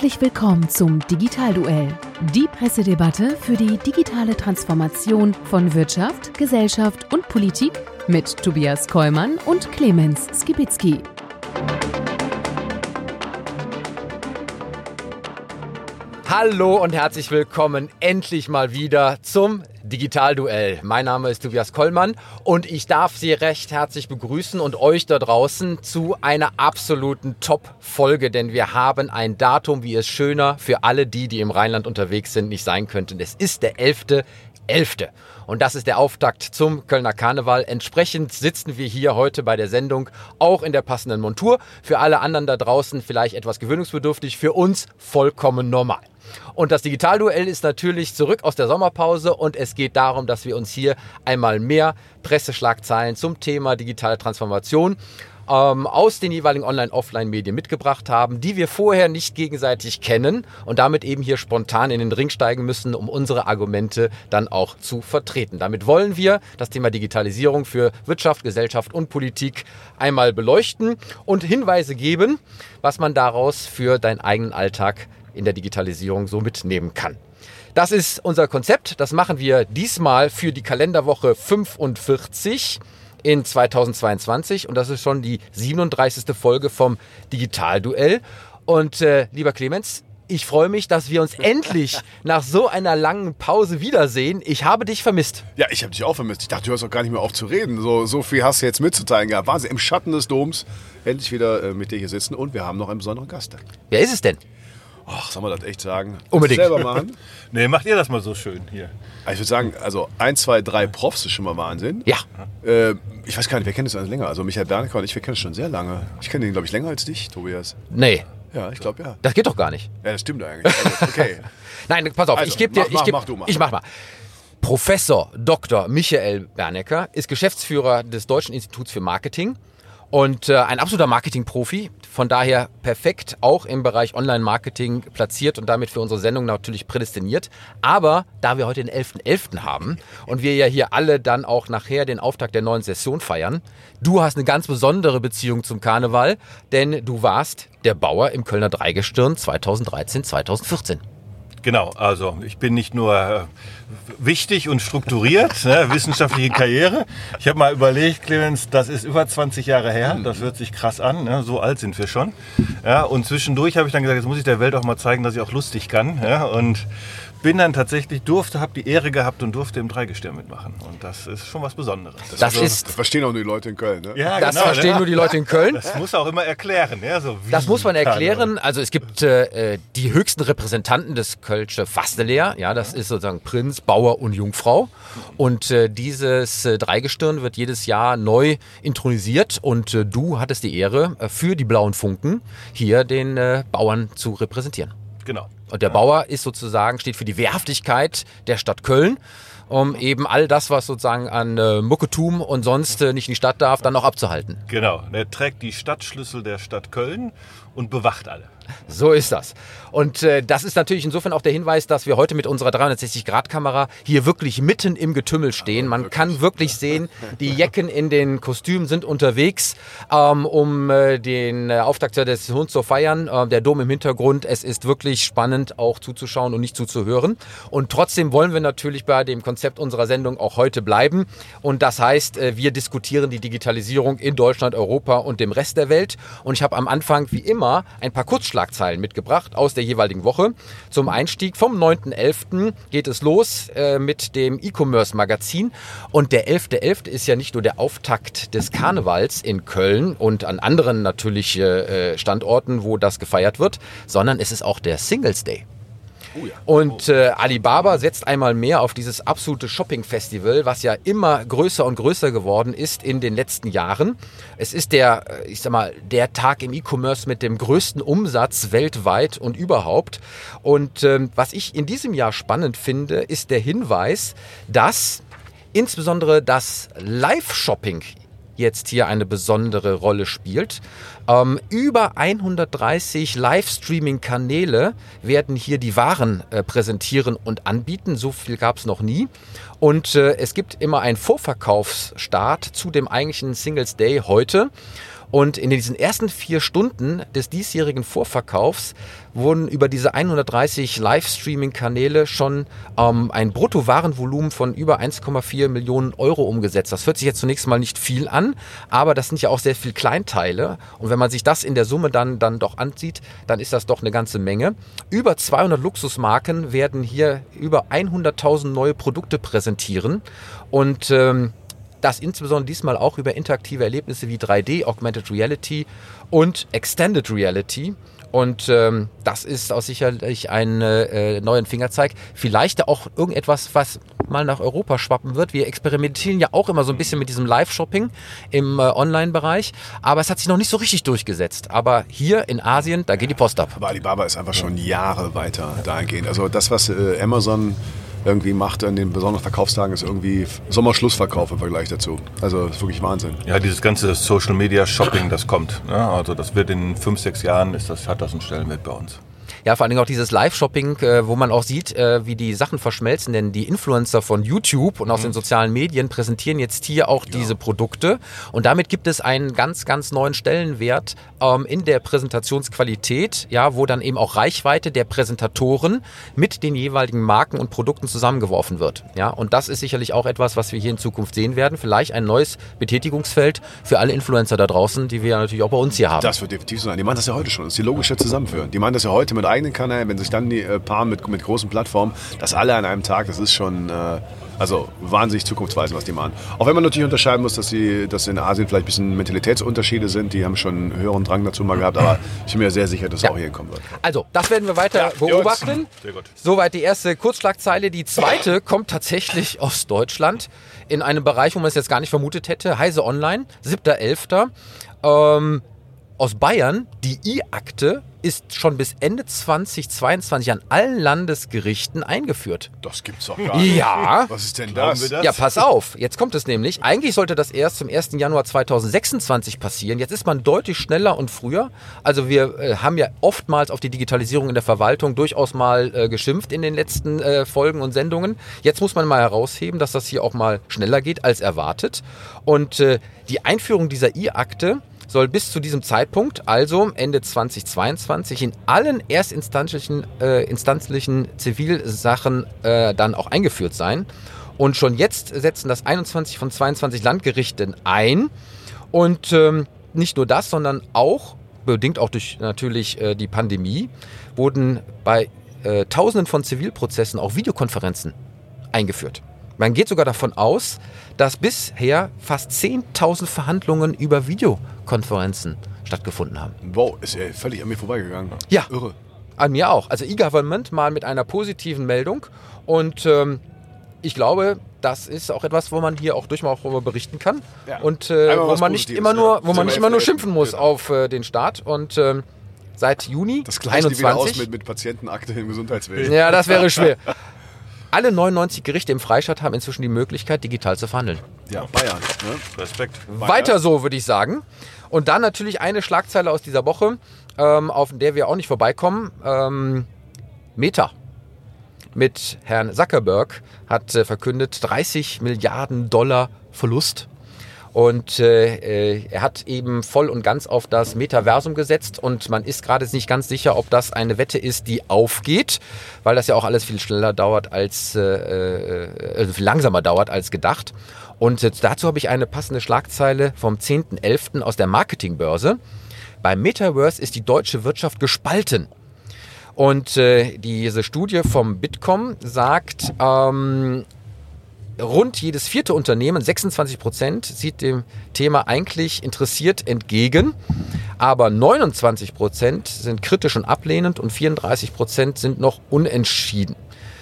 Herzlich willkommen zum Digitalduell, die Pressedebatte für die digitale Transformation von Wirtschaft, Gesellschaft und Politik mit Tobias Kollmann und Clemens Skibitzky. Hallo und herzlich willkommen endlich mal wieder zum Digitalduell. Mein Name ist Tobias Kollmann und ich darf Sie recht herzlich begrüßen und euch da draußen zu einer absoluten Top-Folge, denn wir haben ein Datum, wie es schöner für alle die, die im Rheinland unterwegs sind, nicht sein könnten. Es ist der 11.11. 11. Und das ist der Auftakt zum Kölner Karneval. Entsprechend sitzen wir hier heute bei der Sendung auch in der passenden Montur. Für alle anderen da draußen vielleicht etwas gewöhnungsbedürftig, für uns vollkommen normal. Und das Digitalduell ist natürlich zurück aus der Sommerpause und es geht darum, dass wir uns hier einmal mehr Presseschlagzeilen zum Thema digitale Transformation ähm, aus den jeweiligen Online-Offline-Medien mitgebracht haben, die wir vorher nicht gegenseitig kennen und damit eben hier spontan in den Ring steigen müssen, um unsere Argumente dann auch zu vertreten. Damit wollen wir das Thema Digitalisierung für Wirtschaft, Gesellschaft und Politik einmal beleuchten und Hinweise geben, was man daraus für deinen eigenen Alltag in der Digitalisierung so mitnehmen kann. Das ist unser Konzept. Das machen wir diesmal für die Kalenderwoche 45 in 2022 und das ist schon die 37. Folge vom Digitalduell. Und äh, lieber Clemens, ich freue mich, dass wir uns endlich nach so einer langen Pause wiedersehen. Ich habe dich vermisst. Ja, ich habe dich auch vermisst. Ich dachte, du hörst auch gar nicht mehr auf zu reden. So, so viel hast du jetzt mitzuteilen gehabt. Wahnsinn, im Schatten des Doms endlich wieder äh, mit dir hier sitzen und wir haben noch einen besonderen Gast. Wer ist es denn? Ach, soll man das echt sagen? Unbedingt. Selber machen? nee, macht ihr das mal so schön hier. Ich würde sagen, also ein, zwei, drei Profs ist schon mal Wahnsinn. Ja. Äh, ich weiß gar nicht, wer kennt das alles länger? Also Michael Bernecker und ich, wir kennen es schon sehr lange. Ich kenne den, glaube ich, länger als dich, Tobias. Nee. Ja, ich glaube ja. Das geht doch gar nicht. Ja, das stimmt eigentlich. Also, okay. Nein, pass auf, Also, ich gebe dir. mach, ich mach, geb, mach du mal. Ich mach mal. Professor Dr. Michael Bernecker ist Geschäftsführer des Deutschen Instituts für Marketing und äh, ein absoluter Marketingprofi. Von daher perfekt auch im Bereich Online-Marketing platziert und damit für unsere Sendung natürlich prädestiniert. Aber da wir heute den 11.11. .11. haben und wir ja hier alle dann auch nachher den Auftakt der neuen Session feiern, du hast eine ganz besondere Beziehung zum Karneval, denn du warst der Bauer im Kölner Dreigestirn 2013, 2014. Genau, also ich bin nicht nur äh, wichtig und strukturiert, ne, wissenschaftliche Karriere. Ich habe mal überlegt, Clemens, das ist über 20 Jahre her, das hört sich krass an, ne, so alt sind wir schon. Ja, und zwischendurch habe ich dann gesagt, jetzt muss ich der Welt auch mal zeigen, dass ich auch lustig kann. Ja, und bin dann tatsächlich, durfte, habe die Ehre gehabt und durfte im Dreigestirn mitmachen. Und das ist schon was Besonderes. Das Also, ist das verstehen auch nur die Leute in Köln, ne? ja, Das verstehen ne? nur die Leute in Köln. Das muss auch immer erklären. Ja, so wie Das muss man erklären. Also es gibt äh, die höchsten Repräsentanten des Kölsche Fastelehr. Ja, das ist sozusagen Prinz, Bauer und Jungfrau. Und äh, dieses äh, Dreigestirn wird jedes Jahr neu intronisiert. Und äh, du hattest die Ehre, äh, für die Blauen Funken hier den äh, Bauern zu repräsentieren. Genau. Und der Bauer ist sozusagen, steht für die Wehrhaftigkeit der Stadt Köln, um eben all das, was sozusagen an äh, Mucketum und sonst äh, nicht in die Stadt darf, dann auch abzuhalten. Genau. Er trägt die Stadtschlüssel der Stadt Köln und bewacht alle. So ist das. Und äh, das ist natürlich insofern auch der Hinweis, dass wir heute mit unserer 360-Grad-Kamera hier wirklich mitten im Getümmel stehen. Man kann wirklich sehen, die Jecken in den Kostümen sind unterwegs, ähm, um äh, den äh, Auftakt der Session zu feiern. Äh, der Dom im Hintergrund. Es ist wirklich spannend, auch zuzuschauen und nicht zuzuhören. Und trotzdem wollen wir natürlich bei dem Konzept unserer Sendung auch heute bleiben. Und das heißt, äh, wir diskutieren die Digitalisierung in Deutschland, Europa und dem Rest der Welt. Und ich habe am Anfang wie immer ein paar Kurzschlagzeilen mitgebracht aus der jeweiligen Woche. Zum Einstieg vom 9.11. geht es los äh, mit dem E-Commerce-Magazin. Und der 11.11. ist ja nicht nur der Auftakt des Karnevals in Köln und an anderen natürlich äh, Standorten, wo das gefeiert wird, sondern es ist auch der Singles Day. Und äh, Alibaba setzt einmal mehr auf dieses absolute Shopping-Festival, was ja immer größer und größer geworden ist in den letzten Jahren. Es ist der, äh, ich sag mal, der Tag im E-Commerce mit dem größten Umsatz weltweit und überhaupt. Und ähm, was ich in diesem Jahr spannend finde, ist der Hinweis, dass insbesondere das Live-Shopping jetzt hier eine besondere Rolle spielt. Ähm, über 130 Livestreaming-Kanäle werden hier die Waren äh, präsentieren und anbieten. So viel gab es noch nie. Und äh, es gibt immer einen Vorverkaufsstart zu dem eigentlichen Singles Day heute. Und in diesen ersten vier Stunden des diesjährigen Vorverkaufs wurden über diese 130 Livestreaming-Kanäle schon ähm, ein Bruttowarenvolumen von über 1,4 Millionen Euro umgesetzt. Das hört sich jetzt zunächst mal nicht viel an, aber das sind ja auch sehr viel Kleinteile. Und wenn man sich das in der Summe dann, dann doch ansieht, dann ist das doch eine ganze Menge. Über 200 Luxusmarken werden hier über 100.000 neue Produkte präsentieren. Und ähm, das insbesondere diesmal auch über interaktive Erlebnisse wie 3D, Augmented Reality und Extended Reality. Und ähm, das ist auch sicherlich ein äh, neuen Fingerzeig. Vielleicht auch irgendetwas, was mal nach Europa schwappen wird. Wir experimentieren ja auch immer so ein bisschen mit diesem Live-Shopping im äh, Online-Bereich, aber es hat sich noch nicht so richtig durchgesetzt. Aber hier in Asien, da geht die Post ab. Aber Alibaba ist einfach schon Jahre weiter dahingehend. Also das, was äh, Amazon irgendwie macht an den besonderen Verkaufstagen, ist irgendwie Sommerschlussverkauf im Vergleich dazu. Also das ist wirklich Wahnsinn. Ja, dieses ganze Social Media Shopping, das kommt. Ne? Also das wird in fünf, sechs Jahren, ist das, hat das einen Stellenwert bei uns. Ja, vor allen Dingen auch dieses Live-Shopping, äh, wo man auch sieht, äh, wie die Sachen verschmelzen. Denn die Influencer von YouTube und aus mhm. den sozialen Medien präsentieren jetzt hier auch ja. diese Produkte. Und damit gibt es einen ganz, ganz neuen Stellenwert ähm, in der Präsentationsqualität, ja, wo dann eben auch Reichweite der Präsentatoren mit den jeweiligen Marken und Produkten zusammengeworfen wird. Ja, und das ist sicherlich auch etwas, was wir hier in Zukunft sehen werden. Vielleicht ein neues Betätigungsfeld für alle Influencer da draußen, die wir natürlich auch bei uns hier haben. Das wird definitiv so sein. Die machen das ja heute schon. Das ist die logische Zusammenführung. Die machen das ja heute mit eigenen Kanälen, wenn sich dann die äh, paaren mit, mit großen Plattformen, das alle an einem Tag, das ist schon äh, also wahnsinnig zukunftsweisend, was die machen. Auch wenn man natürlich unterscheiden muss, dass, die, dass in Asien vielleicht ein bisschen Mentalitätsunterschiede sind, die haben schon einen höheren Drang dazu mal gehabt, aber ich bin mir sehr sicher, dass es ja. auch hier kommen wird. Also, das werden wir weiter ja, beobachten. Sehr gut. Soweit die erste Kurzschlagzeile. Die zweite kommt tatsächlich aus Deutschland in einem Bereich, wo man es jetzt gar nicht vermutet hätte. Heise Online, 7.11. Ähm, aus Bayern, die I-Akte ist schon bis Ende 2022 an allen Landesgerichten eingeführt. Das gibt's doch gar nicht. Ja. Was ist denn das? das? Ja, pass auf. Jetzt kommt es nämlich. Eigentlich sollte das erst zum 1. Januar 2026 passieren. Jetzt ist man deutlich schneller und früher. Also wir äh, haben ja oftmals auf die Digitalisierung in der Verwaltung durchaus mal äh, geschimpft in den letzten äh, Folgen und Sendungen. Jetzt muss man mal herausheben, dass das hier auch mal schneller geht als erwartet. Und äh, die Einführung dieser I-Akte soll bis zu diesem Zeitpunkt, also Ende 2022, in allen erstinstanzlichen äh, instanzlichen Zivilsachen äh, dann auch eingeführt sein. Und schon jetzt setzen das 21 von 22 Landgerichten ein. Und ähm, nicht nur das, sondern auch, bedingt auch durch natürlich äh, die Pandemie, wurden bei äh, Tausenden von Zivilprozessen auch Videokonferenzen eingeführt. Man geht sogar davon aus, dass bisher fast 10.000 Verhandlungen über Videokonferenzen stattgefunden haben. Wow, ist ja völlig an mir vorbeigegangen. Ja. Irre. An mir auch. Also E-Government mal mit einer positiven Meldung. Und ähm, ich glaube, das ist auch etwas, wo man hier auch durchaus darüber berichten kann. Ja. Und äh, wo man nicht immer nur, wo man nicht immer nur schimpfen muss genau. auf äh, den Staat. Und ähm, seit Juni das gleicht 21. wieder aus mit, mit Patientenakte im Gesundheitswesen. Ja, das wäre schwer. Alle 99 Gerichte im Freistaat haben inzwischen die Möglichkeit, digital zu verhandeln. Ja, Bayern. Ne? Respekt. Weiter so, würde ich sagen. Und dann natürlich eine Schlagzeile aus dieser Woche, ähm, auf der wir auch nicht vorbeikommen. Ähm, Meta mit Herrn Zuckerberg hat äh, verkündet 30 Milliarden Dollar Verlust und äh, äh, er hat eben voll und ganz auf das Metaversum gesetzt und man ist gerade nicht ganz sicher, ob das eine Wette ist, die aufgeht, weil das ja auch alles viel schneller dauert als, äh, äh, also viel langsamer dauert als gedacht. Und dazu habe ich eine passende Schlagzeile vom 10.11. aus der Marketingbörse. Beim Metaverse ist die deutsche Wirtschaft gespalten. Und äh, diese Studie vom Bitkom sagt, ähm, rund jedes vierte Unternehmen, 26 Prozent, sieht dem Thema eigentlich interessiert entgegen. Aber 29 Prozent sind kritisch und ablehnend und 34 Prozent sind noch unentschieden.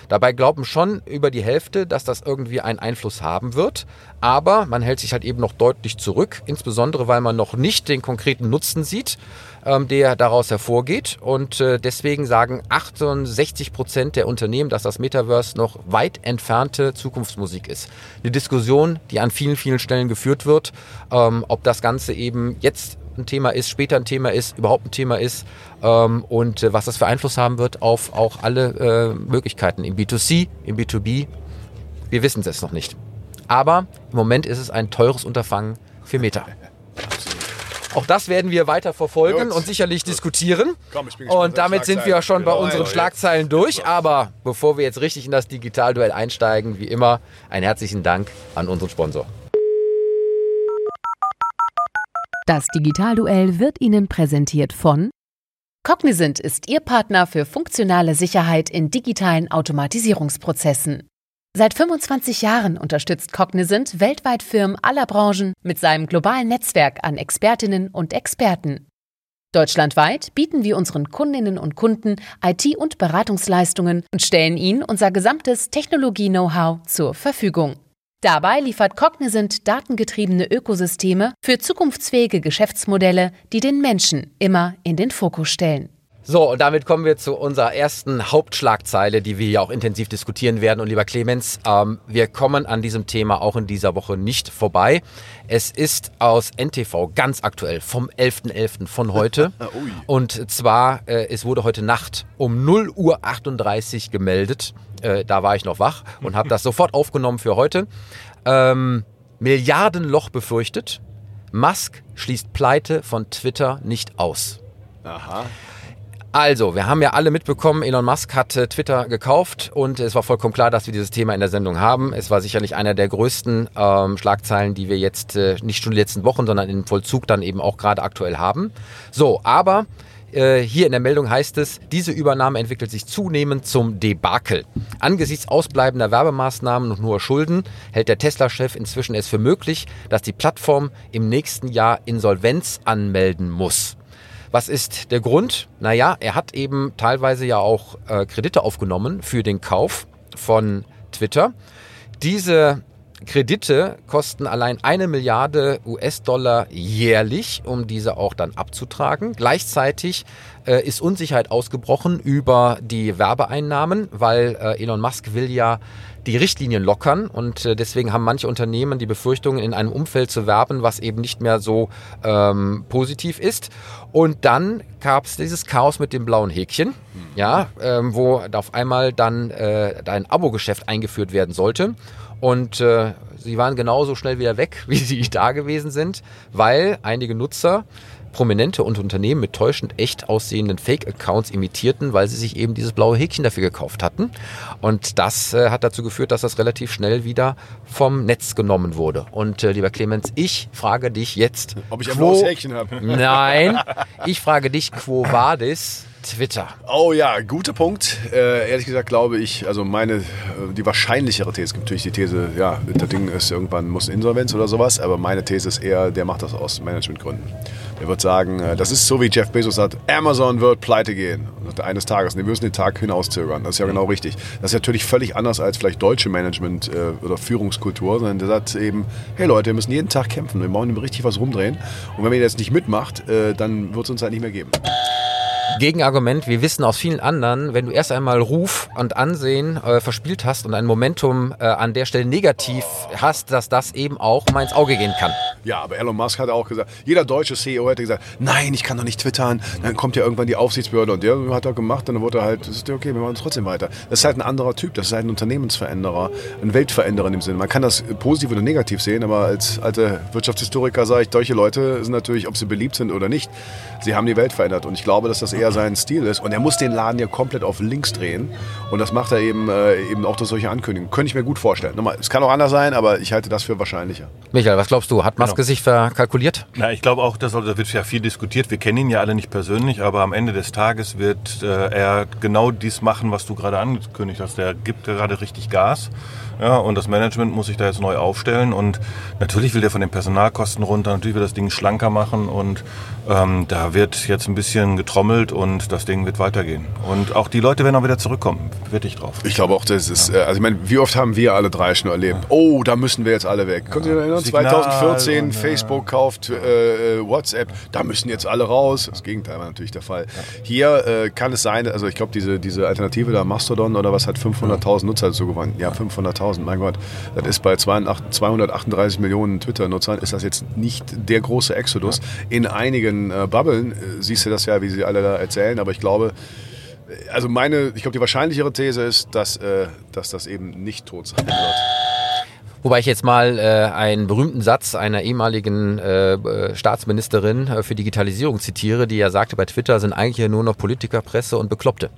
Dabei glauben schon über die Hälfte, dass das irgendwie einen Einfluss haben wird. Aber man hält sich halt eben noch deutlich zurück, insbesondere weil man noch nicht den konkreten Nutzen sieht, ähm, der daraus hervorgeht. Und äh, deswegen sagen 68 Prozent der Unternehmen, dass das Metaverse noch weit entfernte Zukunftsmusik ist. Eine Diskussion, die an vielen, vielen Stellen geführt wird, ähm, ob das Ganze eben jetzt ein Thema ist, später ein Thema ist, überhaupt ein Thema ist ähm, und äh, was das für Einfluss haben wird auf auch alle äh, Möglichkeiten im B2C, im B2B. Wir wissen es noch nicht. Aber im Moment ist es ein teures Unterfangen für Meta. Auch das werden wir weiter verfolgen Gut. und sicherlich diskutieren. Komm, und damit sind wir schon bei Genau, unseren Schlagzeilen durch. Aber bevor wir jetzt richtig in das Digitalduell einsteigen, wie immer, einen herzlichen Dank an unseren Sponsor. Das Digitalduell wird Ihnen präsentiert von Cognizant ist Ihr Partner für funktionale Sicherheit in digitalen Automatisierungsprozessen. Seit 25 Jahren unterstützt Cognizant weltweit Firmen aller Branchen mit seinem globalen Netzwerk an Expertinnen und Experten. Deutschlandweit bieten wir unseren Kundinnen und Kunden IT- und Beratungsleistungen und stellen ihnen unser gesamtes Technologie-Know-how zur Verfügung. Dabei liefert Cognizant datengetriebene Ökosysteme für zukunftsfähige Geschäftsmodelle, die den Menschen immer in den Fokus stellen. So, und damit kommen wir zu unserer ersten Hauptschlagzeile, die wir hier auch intensiv diskutieren werden. Und lieber Clemens, ähm, wir kommen an diesem Thema auch in dieser Woche nicht vorbei. Es ist aus NTV ganz aktuell vom 11.11. von heute. Und zwar, äh, es wurde heute Nacht um 0 Uhr 38 gemeldet. Äh, da war ich noch wach und habe das sofort aufgenommen für heute. Ähm, Milliardenloch befürchtet. Musk schließt Pleite von Twitter nicht aus. Aha. Also, wir haben ja alle mitbekommen, Elon Musk hat äh, Twitter gekauft und es war vollkommen klar, dass wir dieses Thema in der Sendung haben. Es war sicherlich einer der größten ähm, Schlagzeilen, die wir jetzt äh, nicht schon in den letzten Wochen, sondern im Vollzug dann eben auch gerade aktuell haben. So, aber äh, hier in der Meldung heißt es, diese Übernahme entwickelt sich zunehmend zum Debakel. Angesichts ausbleibender Werbemaßnahmen und hoher Schulden hält der Tesla-Chef inzwischen es für möglich, dass die Plattform im nächsten Jahr Insolvenz anmelden muss. Was ist der Grund? Naja, er hat eben teilweise ja auch äh, Kredite aufgenommen für den Kauf von Twitter. Diese Kredite kosten allein eine Milliarde US-Dollar jährlich, um diese auch dann abzutragen. Gleichzeitig äh, ist Unsicherheit ausgebrochen über die Werbeeinnahmen, weil äh, Elon Musk will ja die Richtlinien lockern und äh, deswegen haben manche Unternehmen die Befürchtung, in einem Umfeld zu werben, was eben nicht mehr so ähm, positiv ist. Und dann gab es dieses Chaos mit dem blauen Häkchen, ja, ähm, wo auf einmal dann äh, ein Abo-Geschäft eingeführt werden sollte. Und äh, sie waren genauso schnell wieder weg, wie sie da gewesen sind, weil einige Nutzer Prominente und Unternehmen mit täuschend echt aussehenden Fake-Accounts imitierten, weil sie sich eben dieses blaue Häkchen dafür gekauft hatten. Und das äh, hat dazu geführt, dass das relativ schnell wieder vom Netz genommen wurde. Und äh, lieber Clemens, ich frage dich jetzt. Ob ich ein blaues Häkchen habe. Nein, ich frage dich, quo vadis Twitter? Oh ja, guter Punkt. Äh, ehrlich gesagt glaube ich, also meine, äh, die wahrscheinlichere These, es gibt natürlich die These, ja, das Ding ist irgendwann muss Insolvenz oder sowas, aber meine These ist eher, der macht das aus Managementgründen. Der wird sagen, äh, das ist so wie Jeff Bezos sagt, Amazon wird pleite gehen. Er, eines Tages. Und wir müssen den Tag hinauszögern. Das ist ja genau richtig. Das ist natürlich völlig anders als vielleicht deutsche Management- äh, oder Führungskultur, sondern der sagt eben, hey Leute, wir müssen jeden Tag kämpfen. Wir brauchen richtig was rumdrehen. Und wenn ihr jetzt nicht mitmacht, äh, dann wird es uns halt nicht mehr geben. Gegenargument, wir wissen aus vielen anderen, wenn du erst einmal Ruf und Ansehen äh, verspielt hast und ein Momentum äh, an der Stelle negativ hast, dass das eben auch mal ins Auge gehen kann. Ja, aber Elon Musk hat auch gesagt, jeder deutsche CEO hätte gesagt, nein, ich kann doch nicht twittern. Dann kommt ja irgendwann die Aufsichtsbehörde und der hat er gemacht und dann wurde er halt, das ist okay, wir machen es trotzdem weiter. Das ist halt ein anderer Typ, das ist halt ein Unternehmensveränderer, ein Weltveränderer in dem Sinne. Man kann das positiv oder negativ sehen, aber als alter Wirtschaftshistoriker sage ich, solche Leute sind natürlich, ob sie beliebt sind oder nicht, sie haben die Welt verändert und ich glaube, dass das eher sein Stil ist und er muss den Laden ja komplett auf links drehen und das macht er eben, äh, eben auch durch solche Ankündigungen. Könnte ich mir gut vorstellen. Nochmal, es kann auch anders sein, aber ich halte das für wahrscheinlicher. Michael, was glaubst du? Hat Maske sich verkalkuliert? Na, ich glaube auch, also, da wird ja viel diskutiert. Wir kennen ihn ja alle nicht persönlich, aber am Ende des Tages wird äh, er genau dies machen, was du gerade angekündigt hast. Er gibt gerade richtig Gas. Ja, und das Management muss sich da jetzt neu aufstellen. Und natürlich will der von den Personalkosten runter, natürlich will das Ding schlanker machen. Und ähm, da wird jetzt ein bisschen getrommelt und das Ding wird weitergehen. Und auch die Leute werden auch wieder zurückkommen. Wette ich drauf. Ich glaube auch, das ist, äh, also ich meine, wie oft haben wir alle drei schon erlebt? Oh, da müssen wir jetzt alle weg. Könnt ihr euch erinnern? Signal 2014, und, ja. Facebook kauft äh, WhatsApp, da müssen jetzt alle raus. Das Gegenteil war natürlich der Fall. Hier äh, kann es sein, also ich glaube, diese, diese Alternative da, Mastodon oder was, hat 500.000 Nutzer dazu gewonnen. Ja, 500.000, mein Gott. Das ist bei 82 238 Millionen Twitter-Nutzern, ist das jetzt nicht der große Exodus. In einigen äh, Bubblen äh, siehst du das ja, wie sie alle da erzählen, aber ich glaube, also meine, ich glaube, die wahrscheinlichere These ist, dass, äh, dass das eben nicht tot sein wird. Wobei ich jetzt mal äh, einen berühmten Satz einer ehemaligen äh, äh Staatsministerin äh, für Digitalisierung zitiere, die ja sagte, bei Twitter sind eigentlich nur noch Politiker, Presse und Bekloppte.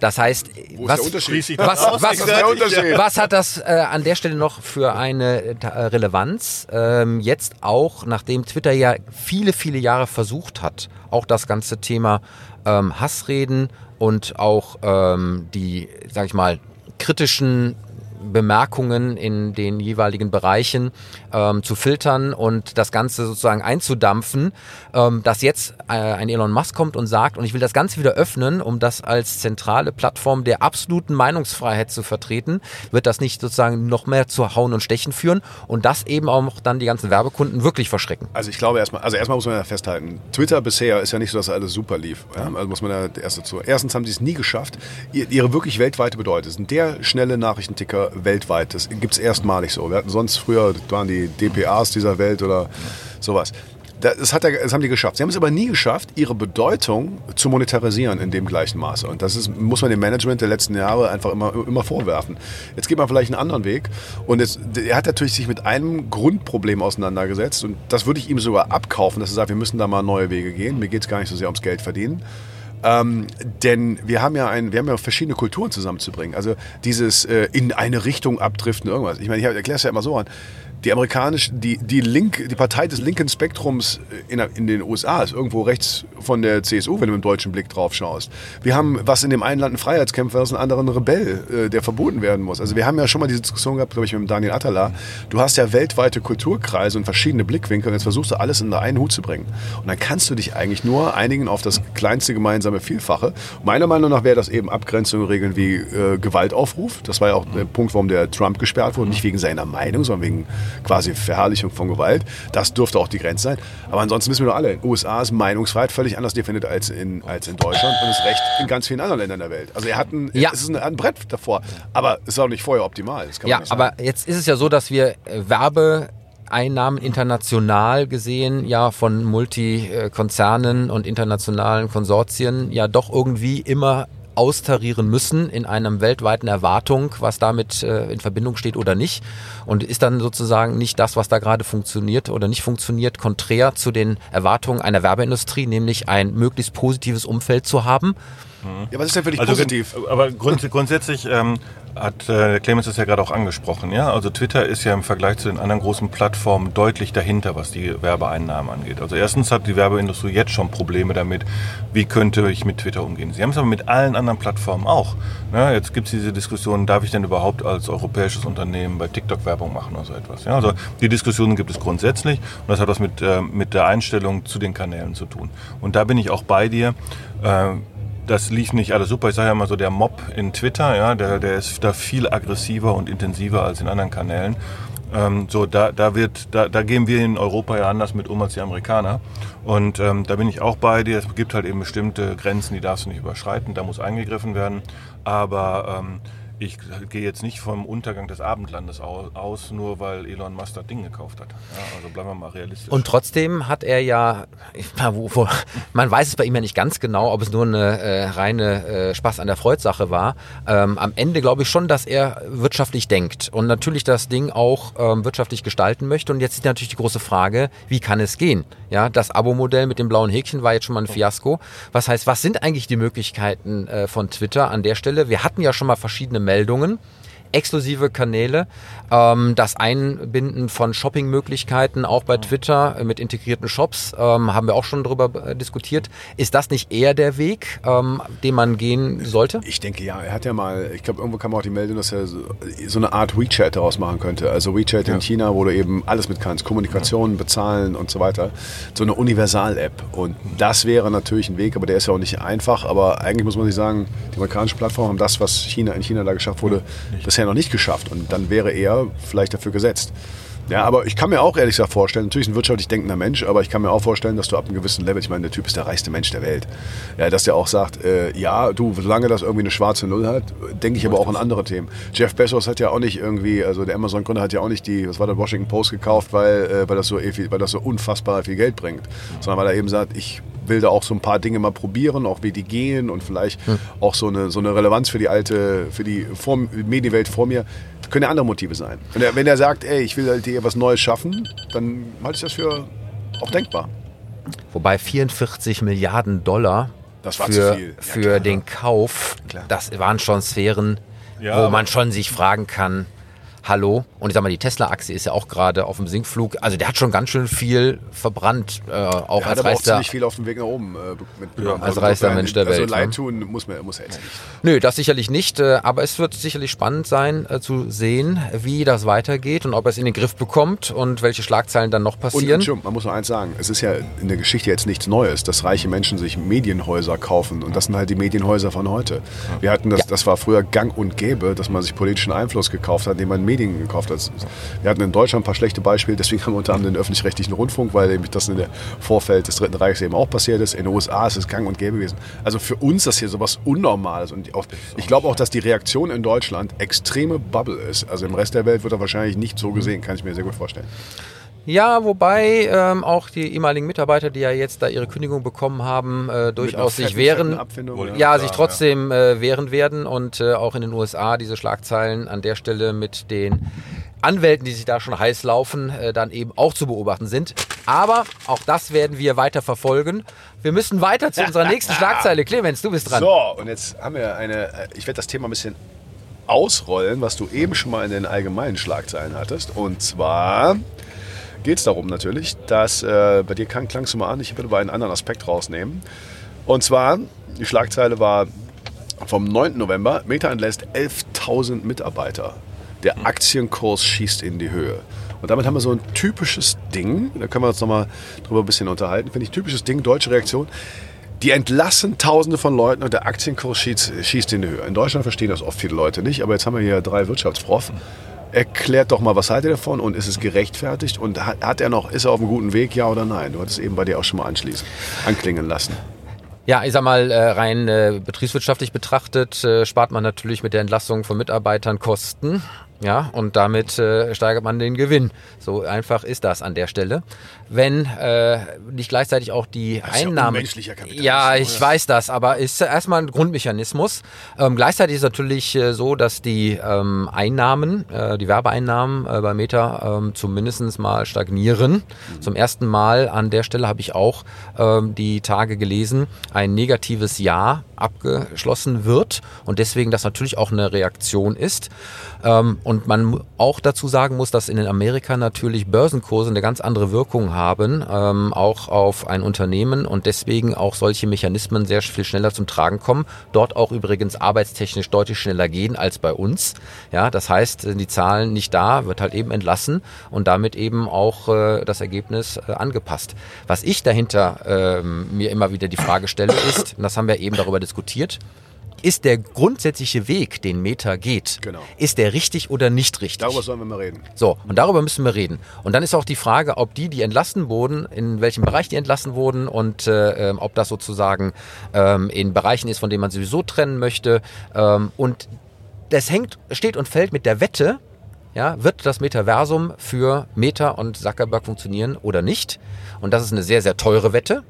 Das heißt, was, was, was, was, hat das äh, an der Stelle noch für eine äh, Relevanz? Ähm, jetzt auch, nachdem Twitter ja viele, viele Jahre versucht hat, auch das ganze Thema ähm, Hassreden und auch ähm, die, sag ich mal, kritischen Bemerkungen in den jeweiligen Bereichen ähm, zu filtern und das Ganze sozusagen einzudampfen, ähm, dass jetzt äh, ein Elon Musk kommt und sagt, und ich will das Ganze wieder öffnen, um das als zentrale Plattform der absoluten Meinungsfreiheit zu vertreten, wird das nicht sozusagen noch mehr zu Hauen und Stechen führen und das eben auch dann die ganzen Werbekunden wirklich verschrecken. Also ich glaube erstmal, also erstmal muss man ja festhalten, Twitter bisher ist ja nicht so, dass alles super lief. Ja? Also muss man ja erst dazu. Erstens haben sie es nie geschafft, ihre wirklich weltweite Bedeutung, sind der schnelle Nachrichtenticker weltweit. Das gibt es erstmalig so. Wir hatten sonst früher, waren die DPAs dieser Welt oder sowas. Das, hat das haben die geschafft. Sie haben es aber nie geschafft, ihre Bedeutung zu monetarisieren in dem gleichen Maße. Und das ist, muss man dem Management der letzten Jahre einfach immer, immer vorwerfen. Jetzt geht man vielleicht einen anderen Weg. Und jetzt, er hat natürlich sich mit einem Grundproblem auseinandergesetzt. Und das würde ich ihm sogar abkaufen, dass er sagt, wir müssen da mal neue Wege gehen. Mir geht es gar nicht so sehr ums Geld verdienen. Ähm, denn wir haben ja ein, wir haben ja verschiedene Kulturen zusammenzubringen. Also dieses äh, in eine Richtung abdriften, irgendwas. Ich meine, ich erkläre es ja immer so an die amerikanische, die, die, Link, die Partei des linken Spektrums in, in, den USA ist irgendwo rechts von der CSU, wenn du mit dem deutschen Blick drauf schaust. Wir haben, was in dem einen Land ein Freiheitskämpfer ist, einen anderen Rebell, äh, der verboten werden muss. Also wir haben ja schon mal diese Diskussion gehabt, glaube ich, mit Daniel Attala. Du hast ja weltweite Kulturkreise und verschiedene Blickwinkel und jetzt versuchst du alles in einen Hut zu bringen. Und dann kannst du dich eigentlich nur einigen auf das kleinste gemeinsame Vielfache. Meiner Meinung nach wäre das eben Abgrenzung regeln wie äh, Gewaltaufruf. Das war ja auch der Punkt, warum der Trump gesperrt wurde. Nicht wegen seiner Meinung, sondern wegen quasi Verherrlichung von Gewalt. Das dürfte auch die Grenze sein. Aber ansonsten wissen wir doch alle, in den USA ist Meinungsfreiheit völlig anders definiert als in, als in Deutschland und ist Recht in ganz vielen anderen Ländern der Welt. Also er hat ein, ja. es ist ein, ein Brett davor, aber es ist auch nicht vorher optimal. ja, aber jetzt ist es ja so, dass wir äh, Werbe Einnahmen international gesehen ja von Multikonzernen und internationalen Konsortien ja doch irgendwie immer austarieren müssen in einem weltweiten Erwartung, was damit äh, in Verbindung steht oder nicht. Und ist dann sozusagen nicht das, was da gerade funktioniert oder nicht funktioniert, konträr zu den Erwartungen einer Werbeindustrie, nämlich ein möglichst positives Umfeld zu haben. Ja, was ist denn für dich also, positiv? Aber grunds grundsätzlich ähm, hat äh, Clemens das ja gerade auch angesprochen. Ja? Also Twitter ist ja im Vergleich zu den anderen großen Plattformen deutlich dahinter, was die Werbeeinnahmen angeht. Also erstens hat die Werbeindustrie jetzt schon Probleme damit, wie könnte ich mit Twitter umgehen. Sie haben es aber mit allen anderen Plattformen auch. Ne? Jetzt gibt es diese Diskussion, darf ich denn überhaupt als europäisches Unternehmen bei TikTok Werbung machen oder so etwas. Ja? Also die Diskussionen gibt es grundsätzlich und das hat was mit, äh, mit der Einstellung zu den Kanälen zu tun. Und da bin ich auch bei dir. Äh, das lief nicht alles super. Ich sage ja mal so, der Mob in Twitter, ja, der, der ist da viel aggressiver und intensiver als in anderen Kanälen. Ähm, so, da, da wird, da, da gehen wir in Europa ja anders mit um als die Amerikaner. Und ähm, da bin ich auch bei dir. Es gibt halt eben bestimmte Grenzen, die darfst du nicht überschreiten. Da muss eingegriffen werden. Aber ähm, ich gehe jetzt nicht vom Untergang des Abendlandes aus, nur weil Elon Musk das Ding gekauft hat. Ja, also bleiben wir mal realistisch. Und trotzdem hat er ja, man weiß es bei ihm ja nicht ganz genau, ob es nur eine äh, reine äh, Spaß an der Freudsache war. Ähm, am Ende glaube ich schon, dass er wirtschaftlich denkt und natürlich das Ding auch ähm, wirtschaftlich gestalten möchte. Und jetzt ist natürlich die große Frage, wie kann es gehen? Ja, das Abo-Modell mit dem blauen Häkchen war jetzt schon mal ein Fiasko. Was heißt, was sind eigentlich die Möglichkeiten äh, von Twitter an der Stelle? Wir hatten ja schon mal verschiedene Meldungen exklusive Kanäle, ähm, das Einbinden von Shoppingmöglichkeiten auch bei Twitter mit integrierten Shops, ähm, haben wir auch schon darüber äh, diskutiert. Ist das nicht eher der Weg, ähm, den man gehen sollte? Ich denke ja. Er hat ja mal, ich glaube, irgendwo kam auch die Meldung, dass er so, so eine Art WeChat daraus machen könnte. Also WeChat ja. in China, wo du eben alles mit kannst, Kommunikation, bezahlen und so weiter. So eine Universal-App. Und das wäre natürlich ein Weg, aber der ist ja auch nicht einfach. Aber eigentlich muss man sich sagen, die amerikanischen Plattformen haben das, was China in China da geschafft wurde, bisher bisher noch nicht geschafft und dann wäre er vielleicht dafür gesetzt. Ja, aber ich kann mir auch ehrlich gesagt vorstellen, natürlich ein wirtschaftlich denkender Mensch, aber ich kann mir auch vorstellen, dass du ab einem gewissen Level, ich meine, der Typ ist der reichste Mensch der Welt, ja, dass der auch sagt, äh, ja, du, solange das irgendwie eine schwarze Null hat, denke ich aber auch an andere Themen. Jeff Bezos hat ja auch nicht irgendwie, also der Amazon-Gründer hat ja auch nicht die, was war der Washington Post gekauft, weil, äh, weil, das so, weil das so unfassbar viel Geld bringt, sondern weil er eben sagt, ich will da auch so ein paar Dinge mal probieren, auch wie die gehen und vielleicht hm. auch so eine, so eine Relevanz für die alte, für die vor, Medienwelt vor mir. Können ja andere Motive sein. Wenn er, wenn er sagt, ey, ich will halt hier was Neues schaffen, dann halte ich das für auch denkbar. Wobei 44 Milliarden Dollar Das war für, zu viel. Ja, für klar. den Kauf, Klar. das waren schon Sphären, Ja, wo man schon sich fragen kann, hallo? Und ich sag mal, die Tesla-Aktie ist ja auch gerade auf dem Sinkflug. Also der hat schon ganz schön viel verbrannt, äh, auch Er hat als aber auch reichster. ziemlich viel auf dem Weg nach oben äh, mitbekommen. als reichster insofern, Mensch der also Welt, leid ne? tun muss, man, muss er jetzt nicht. Nö, das sicherlich nicht, äh, aber es wird sicherlich spannend sein äh, zu sehen, wie das weitergeht und ob er es in den Griff bekommt und welche Schlagzeilen dann noch Und, passieren. und Jim, man muss noch eins sagen, es ist ja in der Geschichte jetzt nichts Neues, dass reiche Menschen sich Medienhäuser kaufen. Und das sind halt die Medienhäuser von heute. Wir hatten das, das war früher gang und gäbe, dass man sich politischen Einfluss gekauft hat, indem man Medien gekauft hat. Wir hatten in Deutschland ein paar schlechte Beispiele, deswegen haben wir unter anderem den öffentlich-rechtlichen Rundfunk, weil nämlich das in der Vorfeld des Dritten Reichs eben auch passiert ist. In den USA ist es gang und gäbe gewesen. Also für uns das hier sowas Unnormales. Und auch, ich glaube auch, dass die Reaktion in Deutschland extreme Bubble ist. Also im Rest der Welt wird er wahrscheinlich nicht so gesehen, kann ich mir sehr gut vorstellen. Ja, wobei ähm, auch die ehemaligen Mitarbeiter, die ja jetzt da ihre Kündigung bekommen haben, äh, durchaus sich wehren. Ja, Ja, sich ja. trotzdem äh, wehren werden und äh, auch in den USA diese Schlagzeilen an der Stelle mit den Anwälten, die sich da schon heiß laufen, äh, dann eben auch zu beobachten sind. Aber auch das werden wir weiter verfolgen. Wir müssen weiter zu unserer nächsten Schlagzeile. Clemens, du bist dran. So, und jetzt haben wir eine, äh, ich werde das Thema ein bisschen ausrollen, was du eben schon mal in den allgemeinen Schlagzeilen hattest. Und zwar geht es darum natürlich, dass äh, bei dir klang es mal an, ich würde aber einen anderen Aspekt rausnehmen. Und zwar, die Schlagzeile war vom 9. November, Meta entlässt 11.000 Mitarbeiter. Der Aktienkurs schießt in die Höhe. Und damit haben wir so ein typisches Ding, da können wir uns nochmal drüber ein bisschen unterhalten, finde ich, typisches Ding, deutsche Reaktion. Die entlassen Tausende von Leuten und der Aktienkurs schießt, schießt in die Höhe. In Deutschland verstehen das oft viele Leute nicht, aber jetzt haben wir hier drei Wirtschaftsprof. Erklärt doch mal, was haltet ihr davon und ist es gerechtfertigt und hat, hat er noch, ist er auf einem guten Weg, ja oder nein? Du hattest eben bei dir auch schon mal anschließen, anklingen lassen. Ja, ich sag mal, äh, rein äh, betriebswirtschaftlich betrachtet äh, spart man natürlich mit der Entlassung von Mitarbeitern Kosten. Ja, und damit äh, steigert man den Gewinn. So einfach ist das an der Stelle. Wenn äh, nicht gleichzeitig auch die ist ja Einnahmen. unmenschlicher Kapitalismus, ja, ich oder? weiß das, aber ist erstmal ein Grundmechanismus. Ähm, gleichzeitig ist natürlich äh, so, dass die ähm, Einnahmen, äh, die Werbeeinnahmen äh, bei Meta ähm, zumindest mal stagnieren. Zum ersten Mal an der Stelle habe ich auch ähm, die Tage gelesen, ein negatives Jahr abgeschlossen wird und deswegen das natürlich auch eine Reaktion ist. Ähm, und man auch dazu sagen muss, dass in Amerika natürlich Börsenkurse eine ganz andere Wirkung haben, ähm, auch auf ein Unternehmen und deswegen auch solche Mechanismen sehr viel schneller zum Tragen kommen. Dort auch übrigens arbeitstechnisch deutlich schneller gehen als bei uns. Ja, das heißt, sind die Zahlen nicht da, wird halt eben entlassen und damit eben auch äh, das Ergebnis äh, angepasst. Was ich dahinter ähm, mir immer wieder die Frage stelle ist, und das haben wir eben darüber diskutiert, ist der grundsätzliche Weg, den Meta geht, Genau. ist der richtig oder nicht richtig? Darüber sollen wir mal reden. So, und darüber müssen wir reden. Und dann ist auch die Frage, ob die, die entlassen wurden, in welchem Bereich die entlassen wurden und äh, ähm, ob das sozusagen ähm, in Bereichen ist, von denen man sowieso trennen möchte. Ähm, und das hängt, steht und fällt mit der Wette, ja, wird das Metaversum für Meta und Zuckerberg funktionieren oder nicht? Und das ist eine sehr, sehr teure Wette.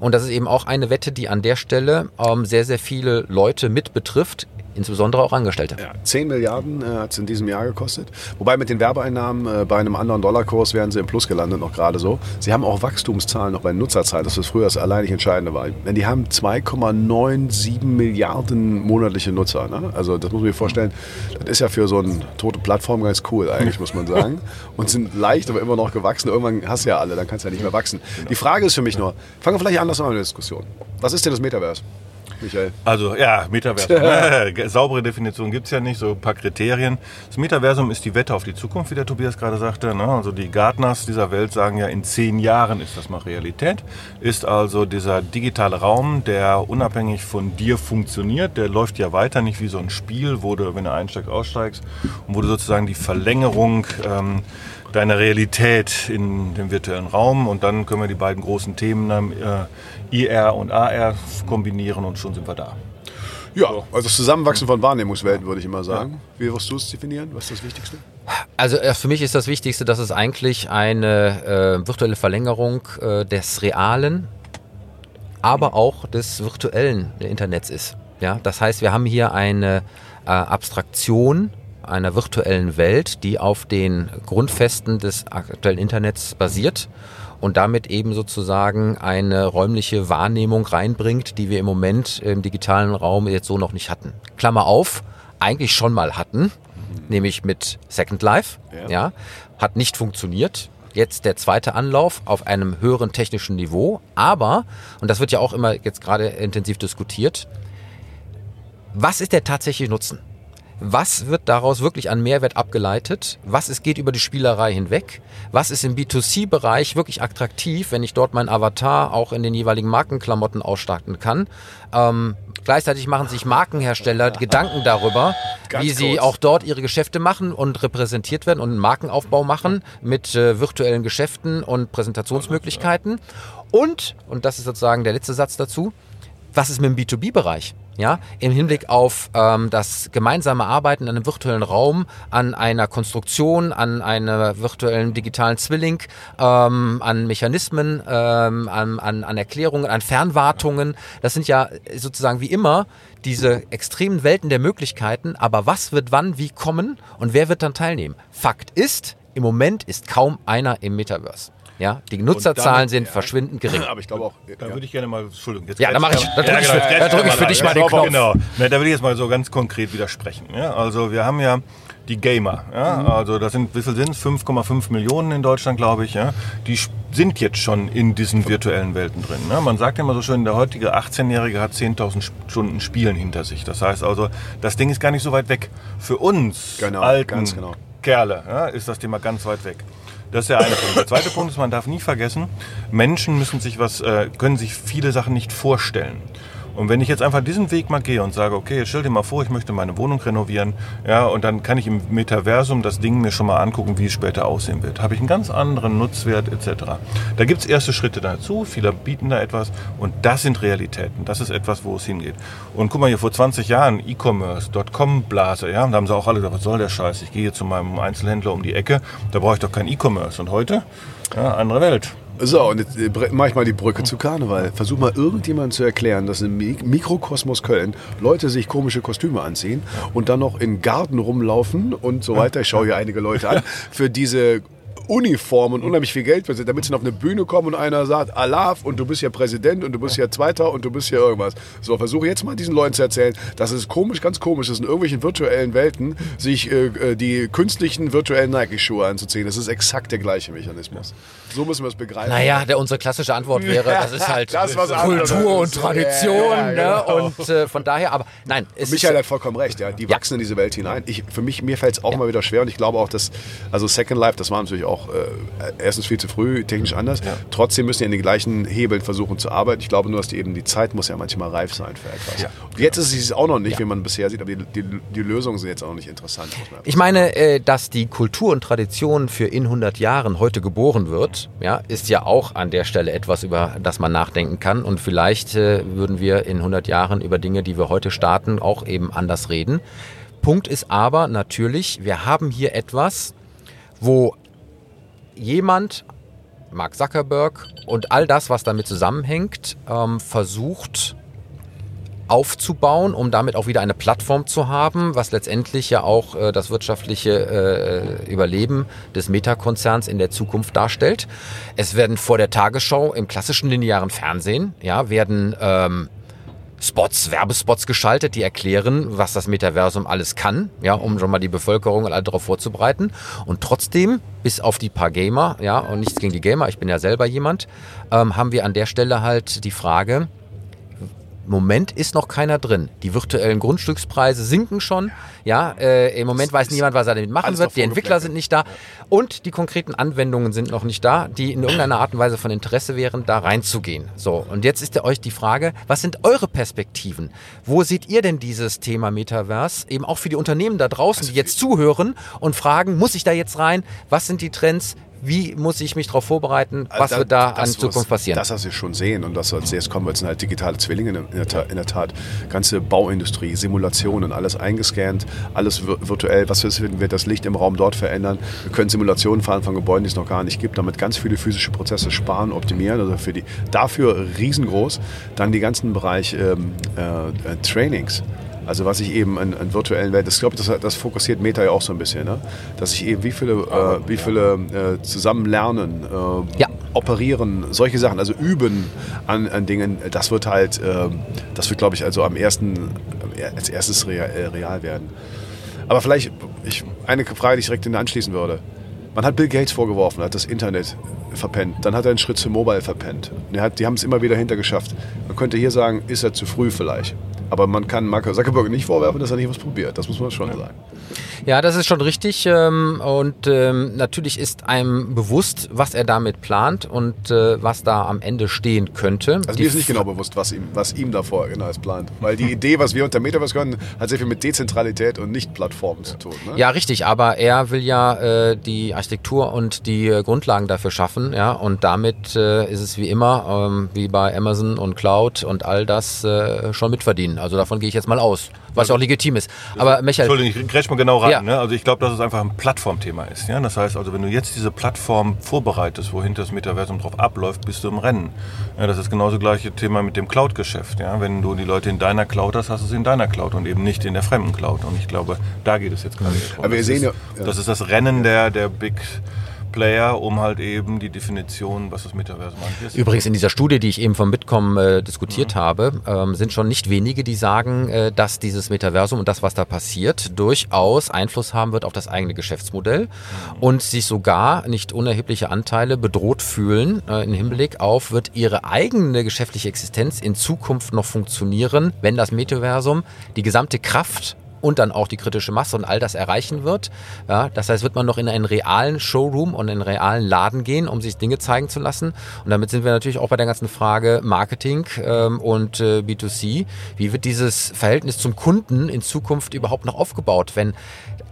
Und das ist eben auch eine Wette, die an der Stelle ähm, sehr, sehr viele Leute mit betrifft, insbesondere auch Angestellte. Ja, 10 Milliarden äh, hat es in diesem Jahr gekostet. Wobei mit den Werbeeinnahmen äh, bei einem anderen Dollarkurs wären sie im Plus gelandet, noch gerade so. Sie haben auch Wachstumszahlen noch bei Nutzerzahlen, das was früher das alleinig Entscheidende war. Denn die haben 2,97 Milliarden monatliche Nutzer. Ne? Also das muss man sich vorstellen, das ist ja für so eine tote Plattform ganz cool eigentlich, muss man sagen. Und sind leicht, aber immer noch gewachsen. Irgendwann hast du ja alle, dann kannst du ja nicht mehr wachsen. Die Frage ist für mich nur, fangen wir vielleicht anders an mit der Diskussion. Was ist denn das Metaverse, Michael? Also ja, Metaversum. Saubere Definition gibt es ja nicht, so ein paar Kriterien. Das Metaversum ist die Wette auf die Zukunft, wie der Tobias gerade sagte. Ne? Also die Gartners dieser Welt sagen ja, in zehn Jahren ist das mal Realität. Ist also dieser digitale Raum, der unabhängig von dir funktioniert, der läuft ja weiter, nicht wie so ein Spiel, wo du, wenn du einsteigst, aussteigst und wo du sozusagen die Verlängerung ähm, deiner Realität in dem virtuellen Raum und dann können wir die beiden großen Themen äh, IR und AR kombinieren und schon sind wir da. Ja, also das Zusammenwachsen von Wahrnehmungswelten würde ich immer sagen. Wie wirst du es definieren? Was ist das Wichtigste? Also äh, für mich ist das Wichtigste, dass es eigentlich eine äh, virtuelle Verlängerung äh, des realen, aber auch des virtuellen Internets ist. Ja, das heißt, wir haben hier eine äh, Abstraktion einer virtuellen Welt, die auf den Grundfesten des aktuellen Internets basiert und damit eben sozusagen eine räumliche Wahrnehmung reinbringt, die wir im Moment im digitalen Raum jetzt so noch nicht hatten. Klammer auf, eigentlich schon mal hatten, nämlich mit Second Life, ja, ja hat nicht funktioniert. Jetzt der zweite Anlauf auf einem höheren technischen Niveau, aber, und das wird ja auch immer jetzt gerade intensiv diskutiert, was ist der tatsächliche Nutzen? Was wird daraus wirklich an Mehrwert abgeleitet? Was ist, geht über die Spielerei hinweg? Was ist im B2C-Bereich wirklich attraktiv, wenn ich dort mein Avatar auch in den jeweiligen Markenklamotten ausstatten kann? Ähm, gleichzeitig machen sich Markenhersteller Gedanken darüber, Ganz wie kurz. sie auch dort ihre Geschäfte machen und repräsentiert werden und einen Markenaufbau machen mit äh, virtuellen Geschäften und Präsentationsmöglichkeiten. Und, und das ist sozusagen der letzte Satz dazu, was ist mit dem B2B-Bereich? Ja, im Hinblick auf ähm, das gemeinsame Arbeiten in einem virtuellen Raum, an einer Konstruktion, an einem virtuellen digitalen Zwilling, ähm, an Mechanismen, ähm, an, an, an Erklärungen, an Fernwartungen. Das sind ja sozusagen wie immer diese extremen Welten der Möglichkeiten. Aber was wird wann wie kommen und wer wird dann teilnehmen? Fakt ist, im Moment ist kaum einer im Metaverse. Ja, die Nutzerzahlen damit, sind ja. verschwindend gering. Aber ich glaube auch. Da würde ich gerne mal, Entschuldigung, jetzt ja, da mache ich, da drücke ich, für, da drück ich für dich mal den Knopf. Genau, da würde ich jetzt mal so ganz konkret widersprechen. Ja, also wir haben ja die Gamer. Ja? Mhm. Also das sind, wie viel sind es? 5,5 Millionen in Deutschland, glaube ich. Ja? Die sind jetzt schon in diesen virtuellen Welten drin. Ne? Man sagt immer so schön, der heutige 18-Jährige hat 10.000 Stunden Spielen hinter sich. Das heißt also, das Ding ist gar nicht so weit weg. Für uns genau, alten genau. Kerle ja, ist das Thema ganz weit weg. Das ist der eine Punkt. Der zweite Punkt ist, man darf nie vergessen, Menschen müssen sich was, äh, können sich viele Sachen nicht vorstellen. Und wenn ich jetzt einfach diesen Weg mal gehe und sage, okay, stell dir mal vor, ich möchte meine Wohnung renovieren, ja, und dann kann ich im Metaversum das Ding mir schon mal angucken, wie es später aussehen wird. Habe ich einen ganz anderen Nutzwert etc. Da gibt es erste Schritte dazu, viele bieten da etwas und das sind Realitäten. Das ist etwas, wo es hingeht. Und guck mal hier, vor 20 Jahren E-Commerce, Dotcom-Blase, ja, und da haben sie auch alle gesagt, was soll der Scheiß? Ich gehe zu meinem Einzelhändler um die Ecke, da brauche ich doch kein E-Commerce. Und heute, ja, andere Welt. So, und jetzt äh, mache ich mal die Brücke zu Karneval. Versuch mal irgendjemand zu erklären, dass im Mikrokosmos Köln Leute sich komische Kostüme anziehen und dann noch in Garten rumlaufen und so weiter. Ich schaue hier einige Leute an. Für diese Uniform und unheimlich viel Geld sind, damit sie auf eine Bühne kommen und einer sagt, Alaf und du bist ja Präsident und du bist ja Zweiter und du bist ja irgendwas. So, versuche jetzt mal diesen Leuten zu erzählen, dass es komisch, ganz komisch ist, in irgendwelchen virtuellen Welten sich äh, äh die künstlichen virtuellen Nike-Schuhe anzuziehen. Das ist exakt der gleiche Mechanismus. So müssen wir es begreifen. Naja, der, unsere klassische Antwort wäre, das ist halt das, Kultur und Tradition. Ja, ja, ne? genau. Und äh, von daher, aber nein. Michael hat vollkommen recht, ja. die wachsen in diese Welt hinein. Ich, für mich, mir fällt es auch mal wieder schwer und ich glaube auch, dass, also Second Life, das war natürlich auch auch äh, erstens viel zu früh, technisch anders. Ja. Trotzdem müssen die in den gleichen Hebeln versuchen zu arbeiten. Ich glaube nur, dass die eben die Zeit muss ja manchmal reif sein für etwas. Ja. Jetzt ist es auch noch nicht, wie man bisher sieht, aber die, die, die, Lösungen sind jetzt auch noch nicht interessant. Ich meine, äh, dass die Kultur und Tradition für in 100 Jahren heute geboren wird, ja, ist ja auch an der Stelle etwas, über das man nachdenken kann. Und vielleicht äh, würden wir in 100 Jahren über Dinge, die wir heute starten, auch eben anders reden. Punkt ist aber natürlich, wir haben hier etwas, wo jemand, Mark Zuckerberg und all das, was damit zusammenhängt, ähm, versucht aufzubauen, um damit auch wieder eine Plattform zu haben, was letztendlich ja auch äh, das wirtschaftliche äh, Überleben des Meta-Konzerns in der Zukunft darstellt. Es werden vor der Tagesschau im klassischen linearen Fernsehen, ja, werden ähm, Spots, Werbespots geschaltet, die erklären, was das Metaversum alles kann, ja, um schon mal die Bevölkerung und alle darauf vorzubereiten. Und trotzdem, bis auf die paar Gamer, ja, und nichts gegen die Gamer, ich bin ja selber jemand, ähm, haben wir an der Stelle halt die Frage, Moment ist noch keiner drin. Die virtuellen Grundstückspreise sinken schon. Ja, äh, im Moment weiß niemand, was er damit machen wird. Die Entwickler sind nicht da. Und die konkreten Anwendungen sind noch nicht da, die in irgendeiner Art und Weise von Interesse wären, da reinzugehen. So, und jetzt ist ja euch die Frage, was sind eure Perspektiven? Wo seht ihr denn dieses Thema Metaverse? Eben auch für die Unternehmen da draußen, also die jetzt zuhören und fragen, muss ich da jetzt rein? Was sind die Trends? Wie muss ich mich darauf vorbereiten? Was da, wird da an Zukunft passieren? Das, was wir schon sehen und das, was jetzt kommen wird, sind halt digitale Zwillinge in der, Tat, in der Tat. Ganze Bauindustrie, Simulationen, alles eingescannt, alles virtuell. Was wird das Licht im Raum dort verändern? Wir können Simulationen fahren von Gebäuden, die es noch gar nicht gibt, damit ganz viele physische Prozesse sparen, optimieren. Also für die, dafür riesengroß. Dann die ganzen Bereich ähm, äh, Trainings Also was ich eben in, in virtuellen Welt, das glaube ich, das, das, fokussiert Meta ja auch so ein bisschen, ne? dass ich eben wie viele, äh, wie viele äh, zusammen lernen, äh, ja. operieren, solche Sachen, also üben an, an Dingen, das wird halt, äh, das wird glaube ich also am ersten, als erstes real, äh, real werden. Aber vielleicht ich, eine Frage, die ich direkt anschließen würde. Man hat Bill Gates vorgeworfen, hat das Internet verpennt. Dann hat er einen Schritt zu Mobile verpennt. Hat, die haben es immer wieder hintergeschafft. Man könnte hier sagen, ist er zu früh vielleicht. Aber man kann Mark Zuckerberg nicht vorwerfen, dass er nicht was probiert. Das muss man schon sagen. Ja, das ist schon richtig. Ähm, und ähm, natürlich ist einem bewusst, was er damit plant und äh, was da am Ende stehen könnte. Also mir ist nicht genau bewusst, was ihm, was ihm davor genau ist plant. Weil die Idee, was wir unter Metaverse können, hat sehr viel mit Dezentralität und nicht Plattformen zu tun. Ne? Ja, richtig. Aber er will ja äh, die Architektur und die äh, Grundlagen dafür schaffen. Ja, und damit ist es wie immer, ähm, wie bei Amazon und Cloud und all das schon mitverdienen. Also davon gehe ich jetzt mal aus, was ja auch legitim ist. Aber Michael, Entschuldigung, ich grätsch mal genau rein. Ja. Ne? Also ich glaube, dass es einfach ein Plattformthema ist. Ja? Das heißt also, wenn du jetzt diese Plattform vorbereitest, wohin das Metaversum drauf abläuft, bist du im Rennen. Ja, das ist genauso gleiche Thema mit dem Cloud-Geschäft. Ja? Wenn du die Leute in deiner Cloud hast, hast du sie in deiner Cloud und eben nicht in der fremden Cloud. Und ich glaube, da geht es jetzt gerade. Aber wir sehen ist, ja, Das ist das Rennen der, der Big Player, um halt eben die Definition, was das Metaversum eigentlich ist. Übrigens in dieser Studie, die ich eben vom Bitkom äh, diskutiert mhm. habe, ähm, sind schon nicht wenige, die sagen, äh, dass dieses Metaversum und das, was da passiert, durchaus Einfluss haben wird auf das eigene Geschäftsmodell mhm. und sich sogar nicht unerhebliche Anteile bedroht fühlen äh, im Hinblick auf, wird ihre eigene geschäftliche Existenz in Zukunft noch funktionieren, wenn das Metaversum die gesamte Kraft und dann auch die kritische Masse und all das erreichen wird. Ja, das heißt, wird man noch in einen realen Showroom und in einen realen Laden gehen, um sich Dinge zeigen zu lassen. Und damit sind wir natürlich auch bei der ganzen Frage Marketing ähm, und äh, B2C. Wie wird dieses Verhältnis zum Kunden in Zukunft überhaupt noch aufgebaut, wenn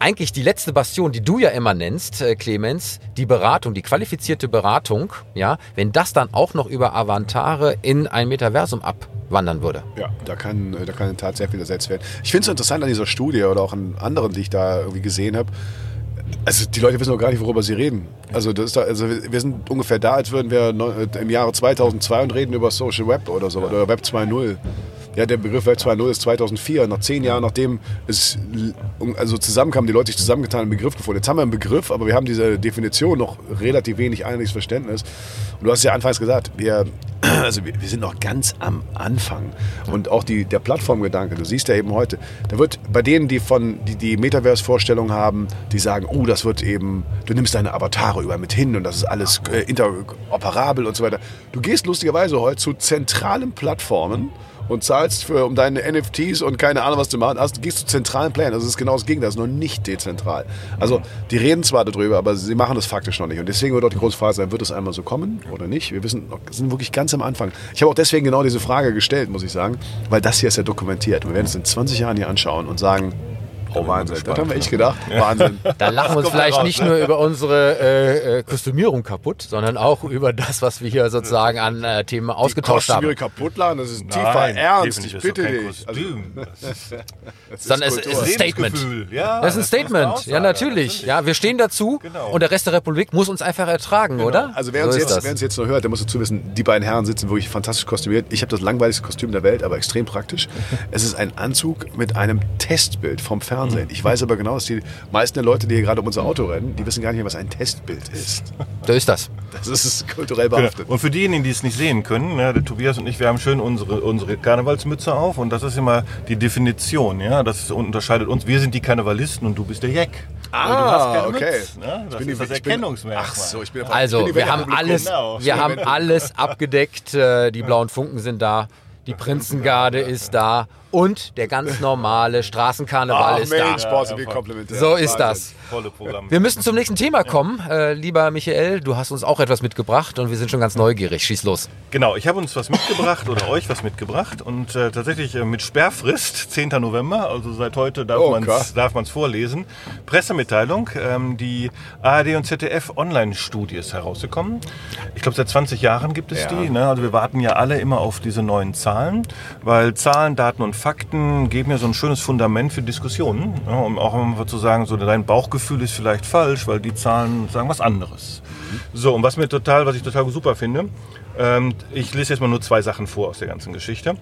eigentlich die letzte Bastion, die du ja immer nennst, äh, Clemens, die Beratung, die qualifizierte Beratung, ja, wenn das dann auch noch über Avantare in ein Metaversum ab wandern würde. Ja, da kann, da kann in Tat sehr viel ersetzt werden. Ich finde es interessant an dieser Studie oder auch an anderen, die ich da irgendwie gesehen habe. Also die Leute wissen auch gar nicht, worüber sie reden. Also, das da, also wir sind ungefähr da, als würden wir im Jahre 2002 und reden über Social Web oder so, oder Web 2.0. Ja, der Begriff Web 2.0 ist 2004, nach zehn Jahren, nachdem es also zusammenkam, die Leute sich zusammengetan einen Begriff gefunden. Jetzt haben wir einen Begriff, aber wir haben diese Definition noch relativ wenig einheitliches Verständnis. Und du hast ja anfangs gesagt, wir, also wir, wir sind noch ganz am Anfang. Und auch die, der Plattformgedanke, du siehst ja eben heute, da wird bei denen, die von die, die Metaverse-Vorstellung haben, die sagen, oh, das wird eben, du nimmst deine Avatare über mit hin und das ist alles äh, interoperabel und so weiter. Du gehst lustigerweise heute zu zentralen Plattformen, und zahlst für, um deine NFTs und keine Ahnung, was du machen hast, gehst du zentralen Plänen. Also das ist genau das Gegenteil, das ist noch nicht dezentral. Also die reden zwar darüber, aber sie machen das faktisch noch nicht. Und deswegen wird auch die große Frage sein, wird es einmal so kommen oder nicht? Wir wissen, sind wirklich ganz am Anfang. Ich habe auch deswegen genau diese Frage gestellt, muss ich sagen, weil das hier ist ja dokumentiert. Wir werden es in 20 Jahren hier anschauen und sagen, Oh, Wahnsinn. Das haben wir echt gedacht. Wahnsinn. Da lachen wir uns vielleicht nicht nur über unsere äh, äh, Kostümierung kaputt, sondern auch über das, was wir hier sozusagen an äh, Themen ausgetauscht haben. Die kaputt laden, das ist tiefer Nein, Ernst. Ich bitte dich. Also, Sondern es ist ein Statement. Ja, das ist ein Statement. Ja, natürlich. Ja, wir stehen dazu genau. und der Rest der Republik muss uns einfach ertragen, genau. oder? Also wer uns, jetzt, wer uns jetzt noch hört, der muss dazu wissen, die beiden Herren sitzen wirklich fantastisch kostümiert. Ich habe das langweiligste Kostüm der Welt, aber extrem praktisch. es ist ein Anzug mit einem Testbild vom Fernsehen. Fernsehen. Ich weiß aber genau, dass die meisten der Leute, die hier gerade um unser Auto rennen, die wissen gar nicht mehr, was ein Testbild ist. Da ist das. Das ist kulturell behaftet. Genau. Und für diejenigen, die es nicht sehen können, ja, der Tobias und ich, wir haben schön unsere, unsere Karnevalsmütze auf und das ist immer die Definition. Ja? Das unterscheidet uns. Wir sind die Karnevalisten und du bist der Jack. Ah, okay. Mütze, ne? Das ist das Erkennungsmerkmal. Ach so, ich bin also, wir haben alles, genau. wir haben alles abgedeckt. Äh, die blauen Funken sind da. Die Prinzengarde ist da und der ganz normale Straßenkarneval oh, ist Mensch, da. Ja, ja, so ist das. Wir müssen zum nächsten Thema kommen. Äh, lieber Michael, du hast uns auch etwas mitgebracht und wir sind schon ganz neugierig. Schieß los. Genau, ich habe uns was mitgebracht oder euch was mitgebracht und äh, tatsächlich äh, mit Sperrfrist, 10. November, also seit heute darf oh, man es vorlesen. Pressemitteilung, ähm, die ARD und ZDF Online-Studie ist herausgekommen. Ich glaube, seit 20 Jahren gibt es ja. die. Ne? Also wir warten ja alle immer auf diese neuen Zahlen, weil Zahlen, Daten und Fakten geben ja so ein schönes Fundament für Diskussionen. Ja, um auch immer zu sagen, so dein Bauchgefühl ist vielleicht falsch, weil die Zahlen sagen was anderes. Mhm. So, und was mir total, was ich total super finde, Ähm, ich lese jetzt mal nur zwei Sachen vor aus der ganzen Geschichte.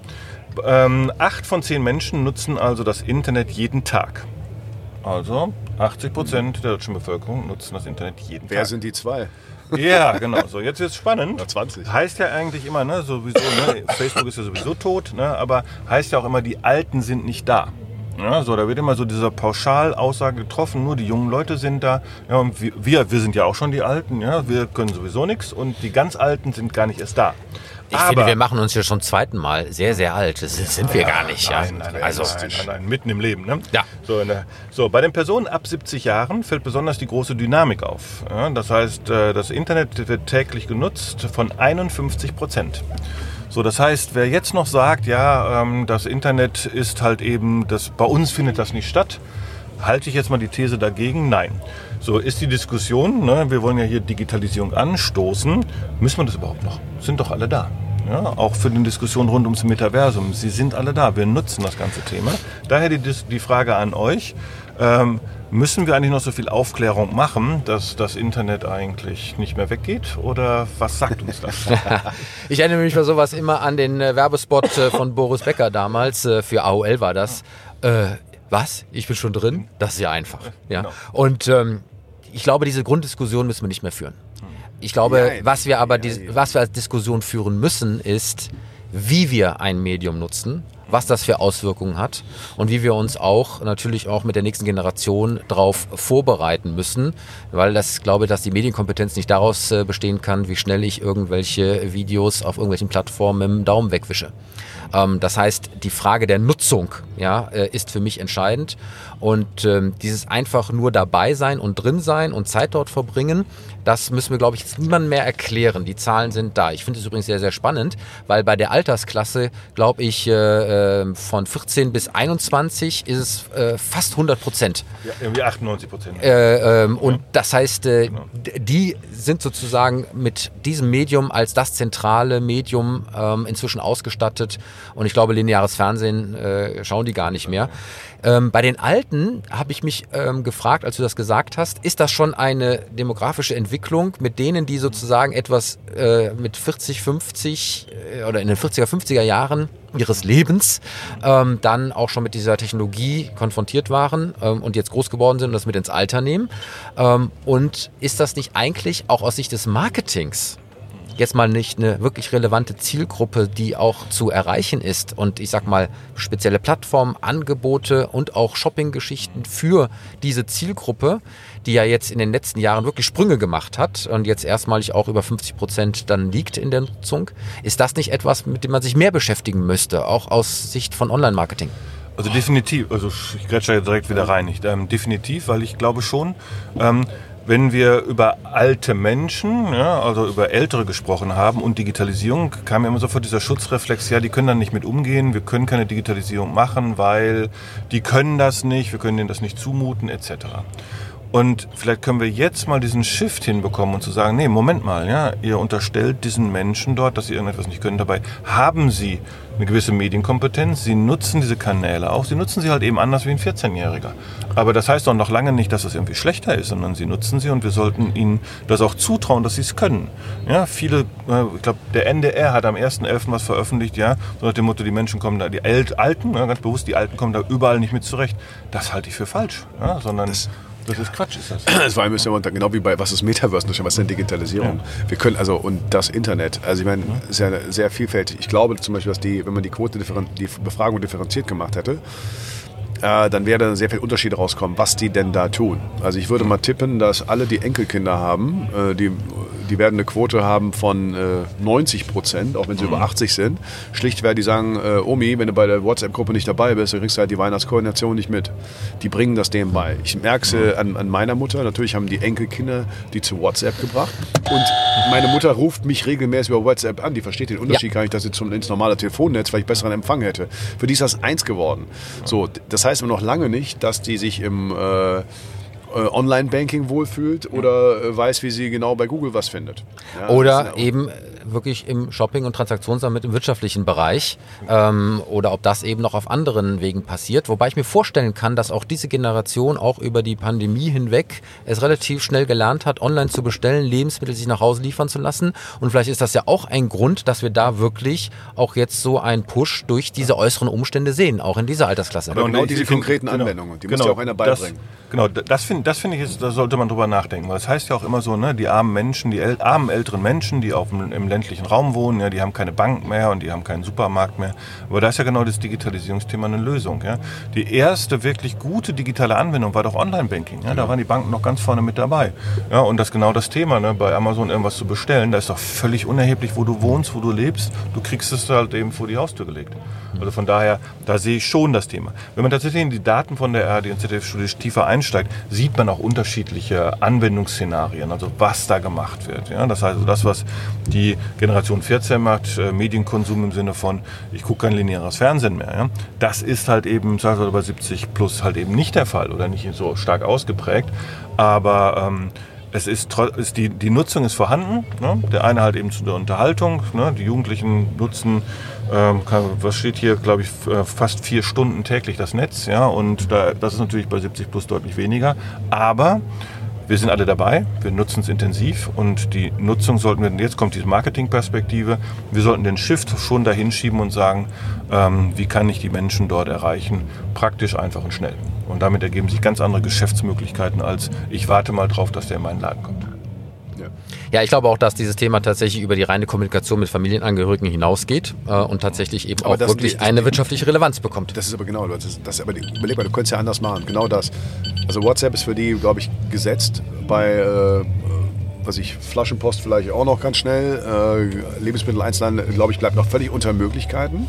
Ähm, acht von zehn Menschen nutzen also das Internet jeden Tag. Also 80 Prozent der deutschen Bevölkerung nutzen das Internet jeden Wer Tag. sind die zwei? Ja, genau. So, jetzt wird's spannend. Na, 20. Heißt ja eigentlich immer, ne, sowieso, ne, Facebook ist ja sowieso tot, ne, aber heißt ja auch immer, die Alten sind nicht da. Ja, so, da wird immer so diese Pauschalaussage getroffen, nur die jungen Leute sind da. Ja, und wir- wir, wir sind ja auch schon die Alten, ja, wir können sowieso nichts und die ganz Alten sind gar nicht erst da. Ich finde, wir machen uns hier schon zum zweiten Mal sehr, sehr alt. Das sind wir gar nicht. Ja. Nein, nein, nein, also, nein, nein, nein, mitten im Leben. Ne? Ja. So, ne, so, bei den Personen ab 70 Jahren fällt besonders die große Dynamik auf. Ja, das heißt, äh, das Internet wird täglich genutzt von 51 Prozent. So, das heißt, wer jetzt noch sagt, ja, ähm, das Internet ist halt eben, das, bei uns findet das nicht statt, halte ich jetzt mal die These dagegen? Nein. So ist die Diskussion, ne, wir wollen ja hier Digitalisierung anstoßen, müssen wir das überhaupt noch? Sind doch alle da. Ja, auch für die Diskussion rund ums Metaversum. Sie sind alle da, wir nutzen das ganze Thema. Daher die, die Frage an euch, ähm, müssen wir eigentlich noch so viel Aufklärung machen, dass das Internet eigentlich nicht mehr weggeht? Oder was sagt uns das? Ich erinnere mich bei sowas immer an den äh, Werbespot äh, von Boris Becker damals, äh, für AOL war das. Äh, was? Ich bin schon drin? Das ist ja einfach. Ja. Genau. Und ähm, ich glaube, diese Grunddiskussion müssen wir nicht mehr führen. Ich glaube, Nein. was wir aber Ja, ja. was wir als Diskussion führen müssen, ist, wie wir ein Medium nutzen, was das für Auswirkungen hat und wie wir uns auch natürlich auch mit der nächsten Generation darauf vorbereiten müssen, weil das glaube dass die Medienkompetenz nicht daraus äh, bestehen kann, wie schnell ich irgendwelche Videos auf irgendwelchen Plattformen mit dem Daumen wegwische. Ähm, das heißt, die Frage der Nutzung ja, äh, ist für mich entscheidend. Und ähm, dieses einfach nur dabei sein und drin sein und Zeit dort verbringen, das müssen wir, glaube ich, jetzt niemandem mehr erklären. Die Zahlen sind da. Ich finde es übrigens sehr, sehr spannend, weil bei der Altersklasse, glaube ich, äh, äh, von 14 bis 21 ist es äh, fast 100 Prozent. ja, irgendwie 98 Prozent. Äh, ähm, und das heißt, äh, d- die sind sozusagen mit diesem Medium als das zentrale Medium ähm, inzwischen ausgestattet. Und ich glaube, lineares Fernsehen äh, schauen die gar nicht mehr. Ähm, bei den Alten habe ich mich ähm, gefragt, als du das gesagt hast, ist das schon eine demografische Entwicklung mit denen, die sozusagen etwas äh, mit 40, 50 äh, oder in den 40er, 50er Jahren ihres Lebens ähm, dann auch schon mit dieser Technologie konfrontiert waren ähm, und jetzt groß geworden sind und das mit ins Alter nehmen. Ähm, und ist das nicht eigentlich auch aus Sicht des Marketings jetzt mal nicht eine wirklich relevante Zielgruppe, die auch zu erreichen ist und ich sag mal spezielle Plattformen, Angebote und auch Shopping-Geschichten für diese Zielgruppe, die ja jetzt in den letzten Jahren wirklich Sprünge gemacht hat und jetzt erstmalig auch über 50 Prozent dann liegt in der Nutzung. Ist das nicht etwas, mit dem man sich mehr beschäftigen müsste, auch aus Sicht von Online-Marketing? Also definitiv, also ich grätsche direkt wieder rein. Ich, ähm, definitiv, weil ich glaube schon, ähm, wenn wir über alte Menschen, ja, also über Ältere gesprochen haben und Digitalisierung, kam ja immer sofort dieser Schutzreflex, ja, die können dann nicht mit umgehen, wir können keine Digitalisierung machen, weil die können das nicht, wir können denen das nicht zumuten, etc. Und vielleicht können wir jetzt mal diesen Shift hinbekommen und zu sagen, nee, Moment mal, ja, ihr unterstellt diesen Menschen dort, dass sie irgendetwas nicht können. Dabei haben sie eine gewisse Medienkompetenz, sie nutzen diese Kanäle auch, sie nutzen sie halt eben anders wie ein 14-Jähriger. Aber das heißt doch noch lange nicht, dass es irgendwie schlechter ist, sondern sie nutzen sie und wir sollten ihnen das auch zutrauen, dass sie es können. Ja, viele, äh, ich glaube, der NDR hat am 1.11. was veröffentlicht, ja, so nach dem Motto, die Menschen kommen da, die Alten, ganz bewusst, die Alten kommen da überall nicht mit zurecht. Das halte ich für falsch, ja, sondern das ist Quatsch, ist das. Das war müssen wir genau wie bei was ist Metaverse, was ist denn Digitalisierung? Wir können also und das Internet, also ich meine, ja sehr vielfältig. Ich glaube zum Beispiel, dass die, wenn man die Quote die Befragung differenziert gemacht hätte, äh, dann wäre sehr viel Unterschiede rauskommen, was die denn da tun. Also ich würde mal tippen, dass alle, die Enkelkinder haben, äh, die, die werden eine Quote haben von äh, 90 Prozent, auch wenn sie über 80 sind. Schlicht, weil die sagen, äh, Omi, wenn du bei der WhatsApp-Gruppe nicht dabei bist, dann kriegst du halt die Weihnachtskoordination nicht mit. Die bringen das denen bei. Ich merke es äh, an, an meiner Mutter. Natürlich haben die Enkelkinder die zu WhatsApp gebracht. Und meine Mutter ruft mich regelmäßig über WhatsApp an. Die versteht den Unterschied gar nicht, dass sie zum ins normale Telefonnetz, weil ich besseren Empfang hätte. Für die ist das eins geworden. So, das heißt aber noch lange nicht, dass die sich im äh, äh, Online-Banking wohlfühlt oder äh, weiß, wie sie genau bei Google was findet. Ja, Oder eben wirklich im Shopping- und Transaktionssammeln im wirtschaftlichen Bereich ähm, oder ob das eben noch auf anderen Wegen passiert. Wobei ich mir vorstellen kann, dass auch diese Generation auch über die Pandemie hinweg es relativ schnell gelernt hat, online zu bestellen, Lebensmittel sich nach Hause liefern zu lassen. Und vielleicht ist das ja auch ein Grund, dass wir da wirklich auch jetzt so einen Push durch diese äußeren Umstände sehen, auch in dieser Altersklasse. Aber genau diese find- konkreten genau, Anwendungen, die genau, muss ja auch einer das- beibringen. Genau, das finde das finde ich, ist, da sollte man drüber nachdenken. Weil es heißt ja auch immer so, ne, die armen Menschen, die äl armen älteren Menschen, die auf dem, im ländlichen Raum wohnen, ja, die haben keine Bank mehr und die haben keinen Supermarkt mehr. Aber da ist ja genau das Digitalisierungsthema eine Lösung. Ja. Die erste wirklich gute digitale Anwendung war doch Online-Banking. Ja. Da waren die Banken noch ganz vorne mit dabei. Ja, und das ist genau das Thema, ne, bei Amazon irgendwas zu bestellen. Da ist doch völlig unerheblich, wo du wohnst, wo du lebst. Du kriegst es halt eben vor die Haustür gelegt. Also von daher, da sehe ich schon das Thema. Wenn man tatsächlich in die Daten von der ARD und ZDF-Studie tiefer einsteigt, sieht man auch unterschiedliche Anwendungsszenarien, also was da gemacht wird. Ja, das heißt, also das, was die Generation 14 macht, äh, Medienkonsum im Sinne von, ich gucke kein lineares Fernsehen mehr, ja, das ist halt eben, bei 70 plus halt eben nicht der Fall oder nicht so stark ausgeprägt. Aber ähm, es ist, ist die, die Nutzung ist vorhanden. Ne? Der eine halt eben zu der Unterhaltung. Ne? Die Jugendlichen nutzen, ähm, was steht hier, glaube ich, äh, fast vier Stunden täglich das Netz. Ja? Und da, das ist natürlich bei 70 plus deutlich weniger. Aber wir sind alle dabei, wir nutzen es intensiv und die Nutzung sollten wir, jetzt kommt diese Marketingperspektive, wir sollten den Shift schon dahin schieben und sagen, ähm, wie kann ich die Menschen dort erreichen, praktisch, einfach und schnell. Und damit ergeben sich ganz andere Geschäftsmöglichkeiten als ich warte mal drauf, dass der in meinen Laden kommt. Ja, ich glaube auch, dass dieses Thema tatsächlich über die reine Kommunikation mit Familienangehörigen hinausgeht äh, und tatsächlich eben Aber auch wirklich das- eine wirtschaftliche Relevanz bekommt. Das ist aber genau, das ist, das ist aber, überleg mal, du könntest ja anders machen, genau das. Also WhatsApp ist für die, glaube ich, gesetzt. Bei, äh, was ich, Flaschenpost vielleicht auch noch ganz schnell. Äh, Lebensmittel Einzelhandel, glaube ich, bleibt noch völlig unter Möglichkeiten.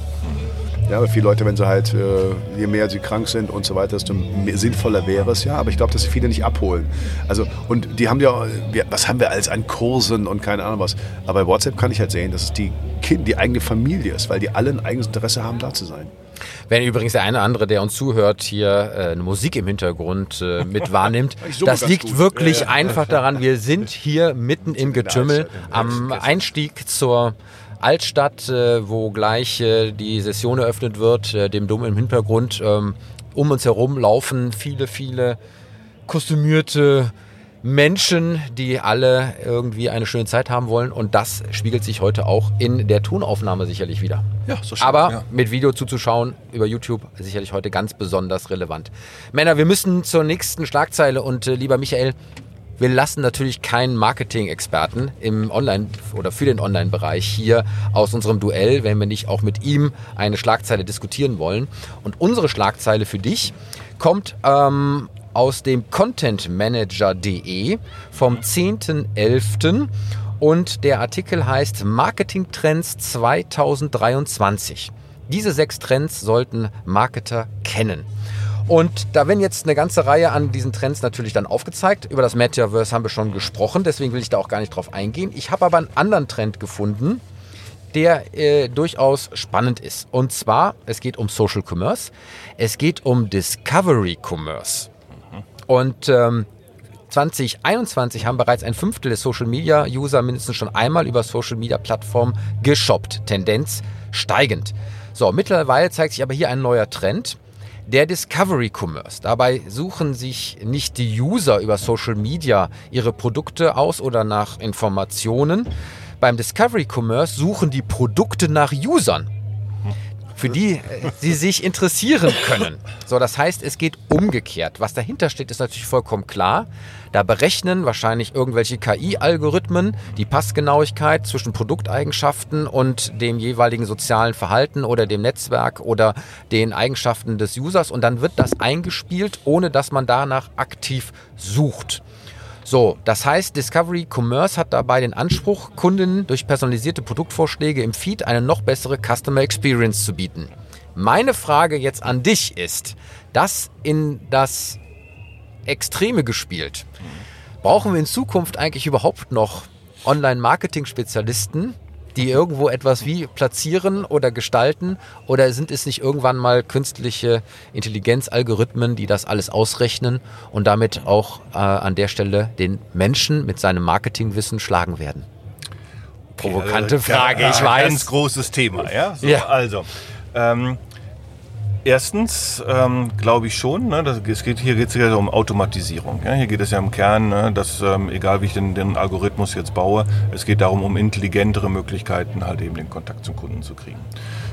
Ja, aber viele Leute, wenn sie halt, äh, je mehr sie krank sind und so weiter, desto sinnvoller wäre es ja. Aber ich glaube, dass sie viele nicht abholen. Also, und die haben ja, was haben wir alles an Kursen und keine Ahnung was. Aber bei WhatsApp kann ich halt sehen, dass es die, kind, die eigene Familie ist, weil die alle ein eigenes Interesse haben, da zu sein. Wenn übrigens der eine oder andere, der uns zuhört, hier äh, eine Musik im Hintergrund äh, mit wahrnimmt, das liegt gut. wirklich einfach daran, wir sind hier mitten im Getümmel am Einstieg zur Altstadt, äh, wo gleich äh, die Session eröffnet wird, äh, dem Dom im Hintergrund. Ähm, um uns herum laufen viele, viele kostümierte Menschen, die alle irgendwie eine schöne Zeit haben wollen. Und das spiegelt sich heute auch in der Tonaufnahme sicherlich wieder. Ja, so schön. Aber ja. mit Video zuzuschauen über YouTube sicherlich heute ganz besonders relevant. Männer, wir müssen zur nächsten Schlagzeile und äh, lieber Michael, wir lassen natürlich keinen Marketing-Experten im Online- oder für den Online-Bereich hier aus unserem Duell, wenn wir nicht auch mit ihm eine Schlagzeile diskutieren wollen. Und unsere Schlagzeile für dich kommt ähm, aus dem contentmanager.de vom 10.11. Und der Artikel heißt Marketing-Trends 2023. Diese sechs Trends sollten Marketer kennen. Und da werden jetzt eine ganze Reihe an diesen Trends natürlich dann aufgezeigt. Über das Metaverse haben wir schon gesprochen, deswegen will ich da auch gar nicht drauf eingehen. Ich habe aber einen anderen Trend gefunden, der äh, durchaus spannend ist. Und zwar, es geht um Social Commerce, es geht um Discovery Commerce. Und ähm, 2021 haben bereits ein Fünftel der Social Media User mindestens schon einmal über Social Media Plattformen geshoppt. Tendenz steigend. So, mittlerweile zeigt sich aber hier ein neuer Trend. Der Discovery Commerce. Dabei suchen sich nicht die User über Social Media ihre Produkte aus oder nach Informationen. Beim Discovery Commerce suchen die Produkte nach Usern für die äh, sie sich interessieren können. So, das heißt, es geht umgekehrt. Was dahinter steht, ist natürlich vollkommen klar. Da berechnen wahrscheinlich irgendwelche KI-Algorithmen die Passgenauigkeit zwischen Produkteigenschaften und dem jeweiligen sozialen Verhalten oder dem Netzwerk oder den Eigenschaften des Users und dann wird das eingespielt, ohne dass man danach aktiv sucht. So, das heißt, Discovery Commerce hat dabei den Anspruch, Kunden durch personalisierte Produktvorschläge im Feed eine noch bessere Customer Experience zu bieten. Meine Frage jetzt an dich ist, das in das Extreme gespielt, brauchen wir in Zukunft eigentlich überhaupt noch Online-Marketing-Spezialisten, die irgendwo etwas wie platzieren oder gestalten? Oder sind es nicht irgendwann mal künstliche Intelligenzalgorithmen, die das alles ausrechnen und damit auch äh, an der Stelle den Menschen mit seinem Marketingwissen schlagen werden? provokante also, Frage, ich weiß. Ganz großes Thema, ja. So, Ja. Also, ähm, erstens ähm, glaube ich schon, ne, das, es geht, hier geht es ja um Automatisierung. Ja? Hier geht es ja im Kern, ne, dass ähm, egal wie ich den, den Algorithmus jetzt baue, es geht darum, um intelligentere Möglichkeiten, halt eben den Kontakt zum Kunden zu kriegen.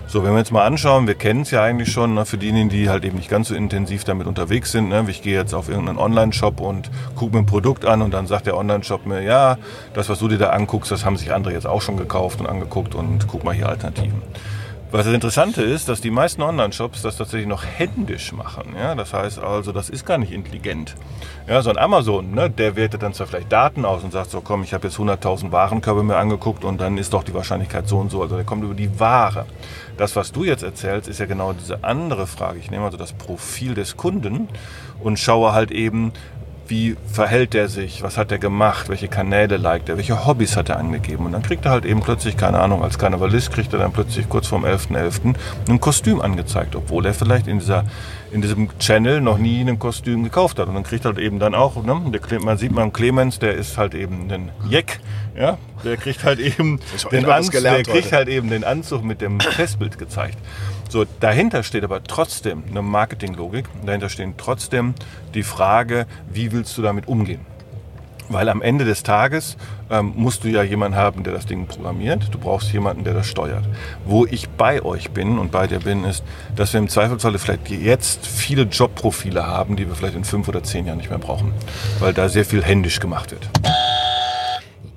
So, wenn wir jetzt mal anschauen, wir kennen es ja eigentlich schon, ne, für diejenigen, die halt eben nicht ganz so intensiv damit unterwegs sind. Ne, ich gehe jetzt auf irgendeinen Online-Shop und gucke mir ein Produkt an und dann sagt der Online-Shop mir, ja, das, was du dir da anguckst, das haben sich andere jetzt auch schon gekauft und angeguckt und guck mal hier Alternativen. Was das Interessante ist, dass die meisten Online-Shops das tatsächlich noch händisch machen. Ja? Das heißt also, das ist gar nicht intelligent. Ja, so ein Amazon, ne, der wertet dann zwar vielleicht Daten aus und sagt so, komm, ich habe jetzt 100.000 Warenkörbe mir angeguckt und dann ist doch die Wahrscheinlichkeit so und so. Also der kommt über die Ware. Das, was du jetzt erzählst, ist ja genau diese andere Frage. Ich nehme also das Profil des Kunden und schaue halt eben, wie verhält er sich, was hat er gemacht, welche Kanäle liked er, welche Hobbys hat er angegeben. Und dann kriegt er halt eben plötzlich, keine Ahnung, als Karnevalist kriegt er dann plötzlich kurz vorm 11.11. ein Kostüm angezeigt, obwohl er vielleicht in dieser in diesem Channel noch nie ein Kostüm gekauft hat. Und dann kriegt er halt eben dann auch, ne, der, man sieht man Clemens, der ist halt eben ein Jack, ja, der kriegt halt eben den Anzug, der kriegt heute. halt eben den Anzug mit dem Testbild gezeigt. So, dahinter steht aber trotzdem eine Marketinglogik. Dahinter stehen trotzdem die Frage, wie willst du damit umgehen? Weil am Ende des Tages ähm, musst du ja jemanden haben, der das Ding programmiert. Du brauchst jemanden, der das steuert. Wo ich bei euch bin und bei dir bin, ist, dass wir im Zweifelsfalle vielleicht jetzt viele Jobprofile haben, die wir vielleicht in fünf oder zehn Jahren nicht mehr brauchen. Weil da sehr viel händisch gemacht wird.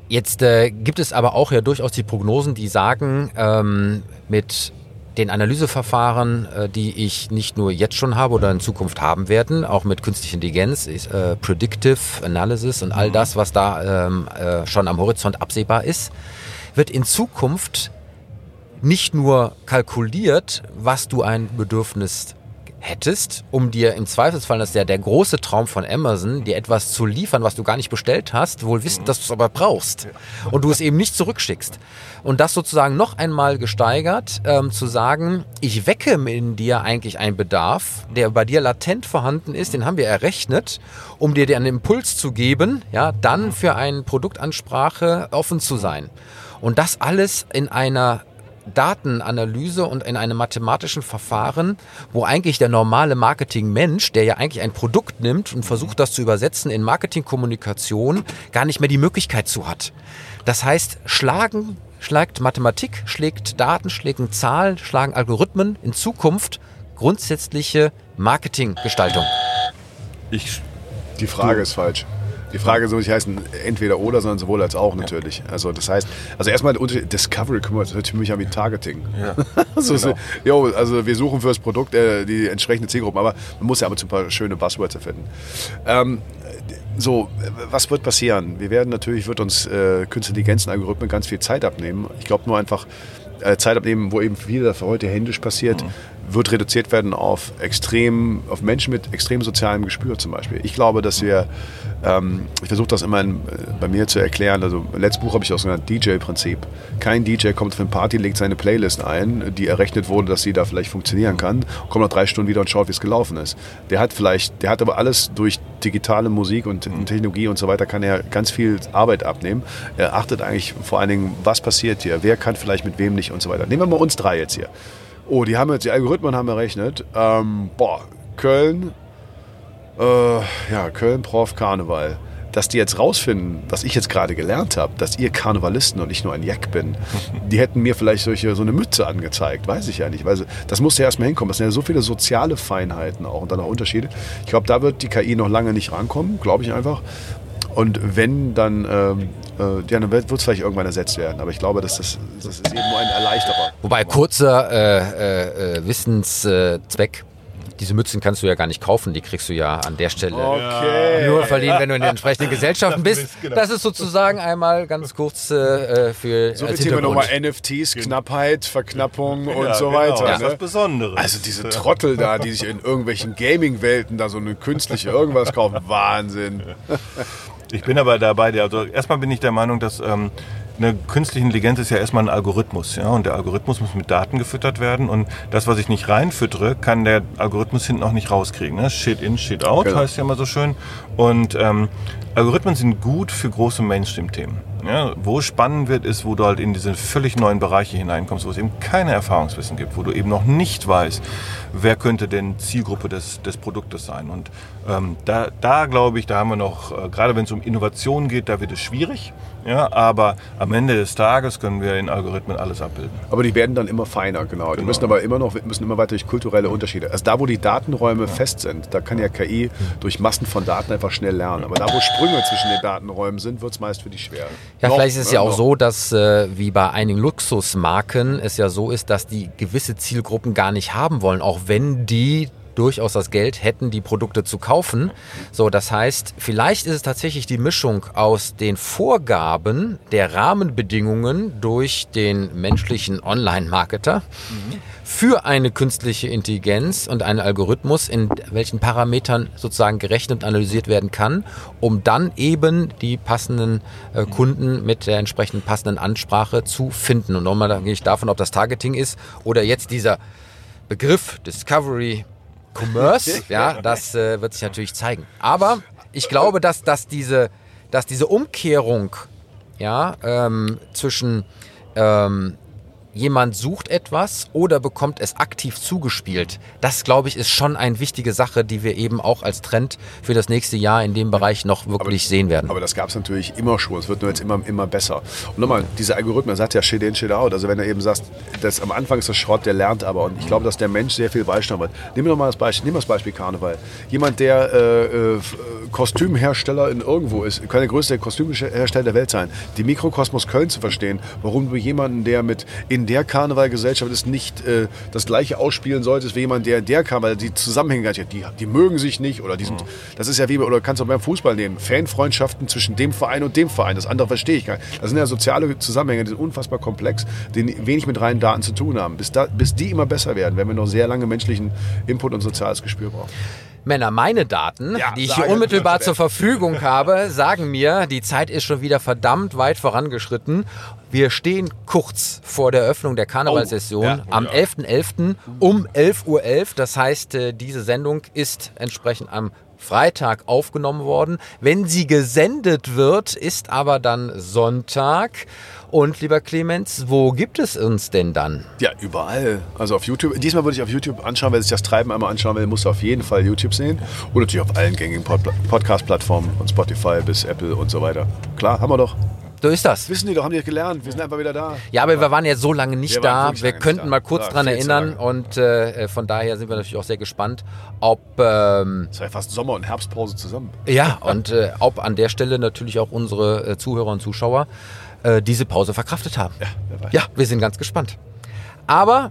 Jetzt äh, gibt es aber auch ja durchaus die Prognosen, die sagen, ähm, mit den Analyseverfahren, äh, die ich nicht nur jetzt schon habe oder in Zukunft haben werden, auch mit künstlicher Intelligenz, ist, äh, Predictive Analysis und all das, was da ähm, äh, schon am Horizont absehbar ist, wird in Zukunft nicht nur kalkuliert, was du ein Bedürfnis hättest, um dir im Zweifelsfall, das ist ja der große Traum von Amazon, dir etwas zu liefern, was du gar nicht bestellt hast, wohl wissend, dass du es aber brauchst und du es eben nicht zurückschickst. Und das sozusagen noch einmal gesteigert, ähm, zu sagen, ich wecke in dir eigentlich einen Bedarf, der bei dir latent vorhanden ist, den haben wir errechnet, um dir den Impuls zu geben, ja, dann für eine Produktansprache offen zu sein. Und das alles in einer Datenanalyse und in einem mathematischen Verfahren, wo eigentlich der normale Marketingmensch, der ja eigentlich ein Produkt nimmt und versucht, das zu übersetzen in Marketingkommunikation, gar nicht mehr die Möglichkeit zu hat. Das heißt, schlagen, schlägt Mathematik, schlägt Daten, schlägen Zahlen, schlagen Algorithmen in Zukunft grundsätzliche Marketinggestaltung. Ich Die Frage ist falsch. Die Frage soll nicht heißen entweder oder, sondern sowohl als auch natürlich. Also das heißt, also erstmal der Unterschied- Discovery, das hört sich für mich an wie Targeting. Ja, also, genau. so, jo, also wir suchen fürs Produkt äh, die entsprechende Zielgruppe, aber man muss ja aber ein paar schöne Buzzwords erfinden. Ähm, so, was wird passieren? Wir werden natürlich, wird uns äh, Künstliche Intelligenz und Algorithmen ganz viel Zeit abnehmen. Ich glaube nur einfach, äh, Zeit abnehmen, wo eben viel das heute händisch passiert, wird reduziert werden auf extrem, auf Menschen mit extrem sozialem Gespür zum Beispiel. Ich glaube, dass wir, ähm, ich versuche das immer in, äh, bei mir zu erklären, also im letzten Buch habe ich auch so ein DJ-Prinzip. Kein DJ kommt für eine Party, legt seine Playlist ein, die errechnet wurde, dass sie da vielleicht funktionieren kann, kommt nach drei Stunden wieder und schaut, wie es gelaufen ist. Der hat vielleicht, der hat aber alles durch digitale Musik und Technologie und so weiter, kann er ganz viel Arbeit abnehmen. Er achtet eigentlich vor allen Dingen, was passiert hier, wer kann vielleicht mit wem nicht und so weiter. Nehmen wir mal uns drei jetzt hier. Oh, die haben jetzt, die Algorithmen haben errechnet. Ähm, boah, Köln, äh, ja, Köln, Prof, Karneval. Dass die jetzt rausfinden, was ich jetzt gerade gelernt habe, dass ihr Karnevalisten und ich nur ein Jack bin, die hätten mir vielleicht solche, so eine Mütze angezeigt, weiß ich ja nicht. Weil das muss ja erstmal hinkommen. Das sind ja so viele soziale Feinheiten auch und dann auch Unterschiede. Ich glaube, da wird die KI noch lange nicht rankommen, glaube ich einfach. Und wenn, dann, ähm, äh, ja, dann wird es vielleicht irgendwann ersetzt werden. Aber ich glaube, dass das, das ist eben nur ein Erleichterung. Wobei kurzer äh, äh, äh, Wissenszweck, diese Mützen kannst du ja gar nicht kaufen, die kriegst du ja an der Stelle Okay. nur verliehen, wenn du in den entsprechenden Gesellschaften bist. Genau. Das ist sozusagen einmal ganz kurz äh, für So als viel Thema nochmal NFTs, Knappheit, Verknappung und Ja, so genau, weiter. Das ist Ne? was Besonderes. Also diese Trottel da, die sich in irgendwelchen Gaming-Welten da so eine künstliche irgendwas kaufen, Wahnsinn. Ich bin aber dabei, also erstmal bin ich der Meinung, dass ähm, eine künstliche Intelligenz ist ja erstmal ein Algorithmus, ja, und der Algorithmus muss mit Daten gefüttert werden und das, was ich nicht reinfüttere, kann der Algorithmus hinten auch nicht rauskriegen. Ne? Shit in, shit out Genau. heißt ja immer so schön. Und ähm, Algorithmen sind gut für große Mainstream-Themen. Ja, wo spannend wird, ist, wo du halt in diese völlig neuen Bereiche hineinkommst, wo es eben keine Erfahrungswissen gibt, wo du eben noch nicht weißt, wer könnte denn Zielgruppe des, des Produktes sein. Und ähm, da, da glaube ich, da haben wir noch, äh, gerade wenn es um Innovation geht, da wird es schwierig. Ja, aber am Ende des Tages können wir in Algorithmen alles abbilden. Aber die werden dann immer feiner, genau. Die Genau. müssen aber immer noch müssen immer weiter durch kulturelle Unterschiede. Also da, wo die Datenräume fest sind, da kann ja KI durch Massen von Daten einfach schnell lernen. Aber da, wo Sprünge zwischen den Datenräumen sind, wird es meist für die schwer. Ja, Noch, vielleicht ist es ne, ja auch noch. so, dass äh, wie bei einigen Luxusmarken es ja so ist, dass die gewisse Zielgruppen gar nicht haben wollen, auch wenn die durchaus das Geld hätten, die Produkte zu kaufen. So, das heißt, vielleicht ist es tatsächlich die Mischung aus den Vorgaben der Rahmenbedingungen durch den menschlichen Online-Marketer für eine künstliche Intelligenz und einen Algorithmus, in welchen Parametern sozusagen gerechnet und analysiert werden kann, um dann eben die passenden äh, Kunden mit der entsprechend passenden Ansprache zu finden. Und nochmal da gehe ich davon, ob das Targeting ist oder jetzt dieser Begriff Discovery Commerce, ja, das äh, wird sich natürlich zeigen. Aber ich glaube, dass, dass, diese, dass diese Umkehrung ja, ähm, zwischen ähm, jemand sucht etwas oder bekommt es aktiv zugespielt. Das, glaube ich, ist schon eine wichtige Sache, die wir eben auch als Trend für das nächste Jahr in dem Bereich noch wirklich sehen werden. Aber das gab es natürlich immer schon. Es wird nur jetzt immer, immer besser. Und nochmal, diese Algorithmen, er sagt ja shit in, shit out. Also wenn er eben sagt, das, am Anfang ist das Schrott, der lernt aber. Und ich glaube, dass der Mensch sehr viel beisteuern wird. Nehmen wir doch mal das Beispiel, nehmen wir das Beispiel Karneval. Jemand, der äh, äh, Kostümhersteller in irgendwo ist, kann der größte Kostümhersteller der Welt sein. Die Mikrokosmos Köln zu verstehen, warum du jemanden, der mit in der Karnevalgesellschaft ist, nicht äh, das gleiche ausspielen solltest wie jemand, der in der Karneval, die Zusammenhänge, nicht- die, die mögen sich nicht oder die sind, das ist ja wie, oder kannst du auch beim Fußball nehmen, Fanfreundschaften zwischen dem Verein und dem Verein, das andere verstehe ich gar nicht. Das sind ja soziale Zusammenhänge, die sind unfassbar komplex, die wenig mit reinen Daten zu tun haben. Bis, da, bis die immer besser werden, werden wir noch sehr lange menschlichen Input und soziales Gespür brauchen. Männer, meine Daten, Ja, die ich hier unmittelbar zur Verfügung habe, sagen mir, die Zeit ist schon wieder verdammt weit vorangeschritten. Wir stehen kurz vor der Öffnung der Karnevalssession Oh, ja. am 11.11. um 11.11 Uhr. Das heißt, äh, diese Sendung ist entsprechend am Freitag aufgenommen worden. Wenn sie gesendet wird, ist aber dann Sonntag. Und lieber Clemens, wo gibt es uns denn dann? Ja, überall. Also auf YouTube. Diesmal würde ich auf YouTube anschauen, wer sich das Treiben einmal anschauen will, muss auf jeden Fall YouTube sehen. Und natürlich auf allen gängigen Pod Podcast-Plattformen, von Spotify bis Apple und so weiter. Klar, haben wir doch. So ist das. Wissen die doch, haben die gelernt. Wir sind einfach wieder da. Ja, aber wir waren jetzt so lange nicht Wir da. Wir könnten mal kurz Ja, dran erinnern und äh, von daher sind wir natürlich auch sehr gespannt, ob ähm, Es war ja fast Sommer- und Herbstpause zusammen. ja und äh, ob an der Stelle natürlich auch unsere äh, Zuhörer und Zuschauer äh, diese Pause verkraftet haben. Ja, wer weiß. Ja, wir sind ganz gespannt. Aber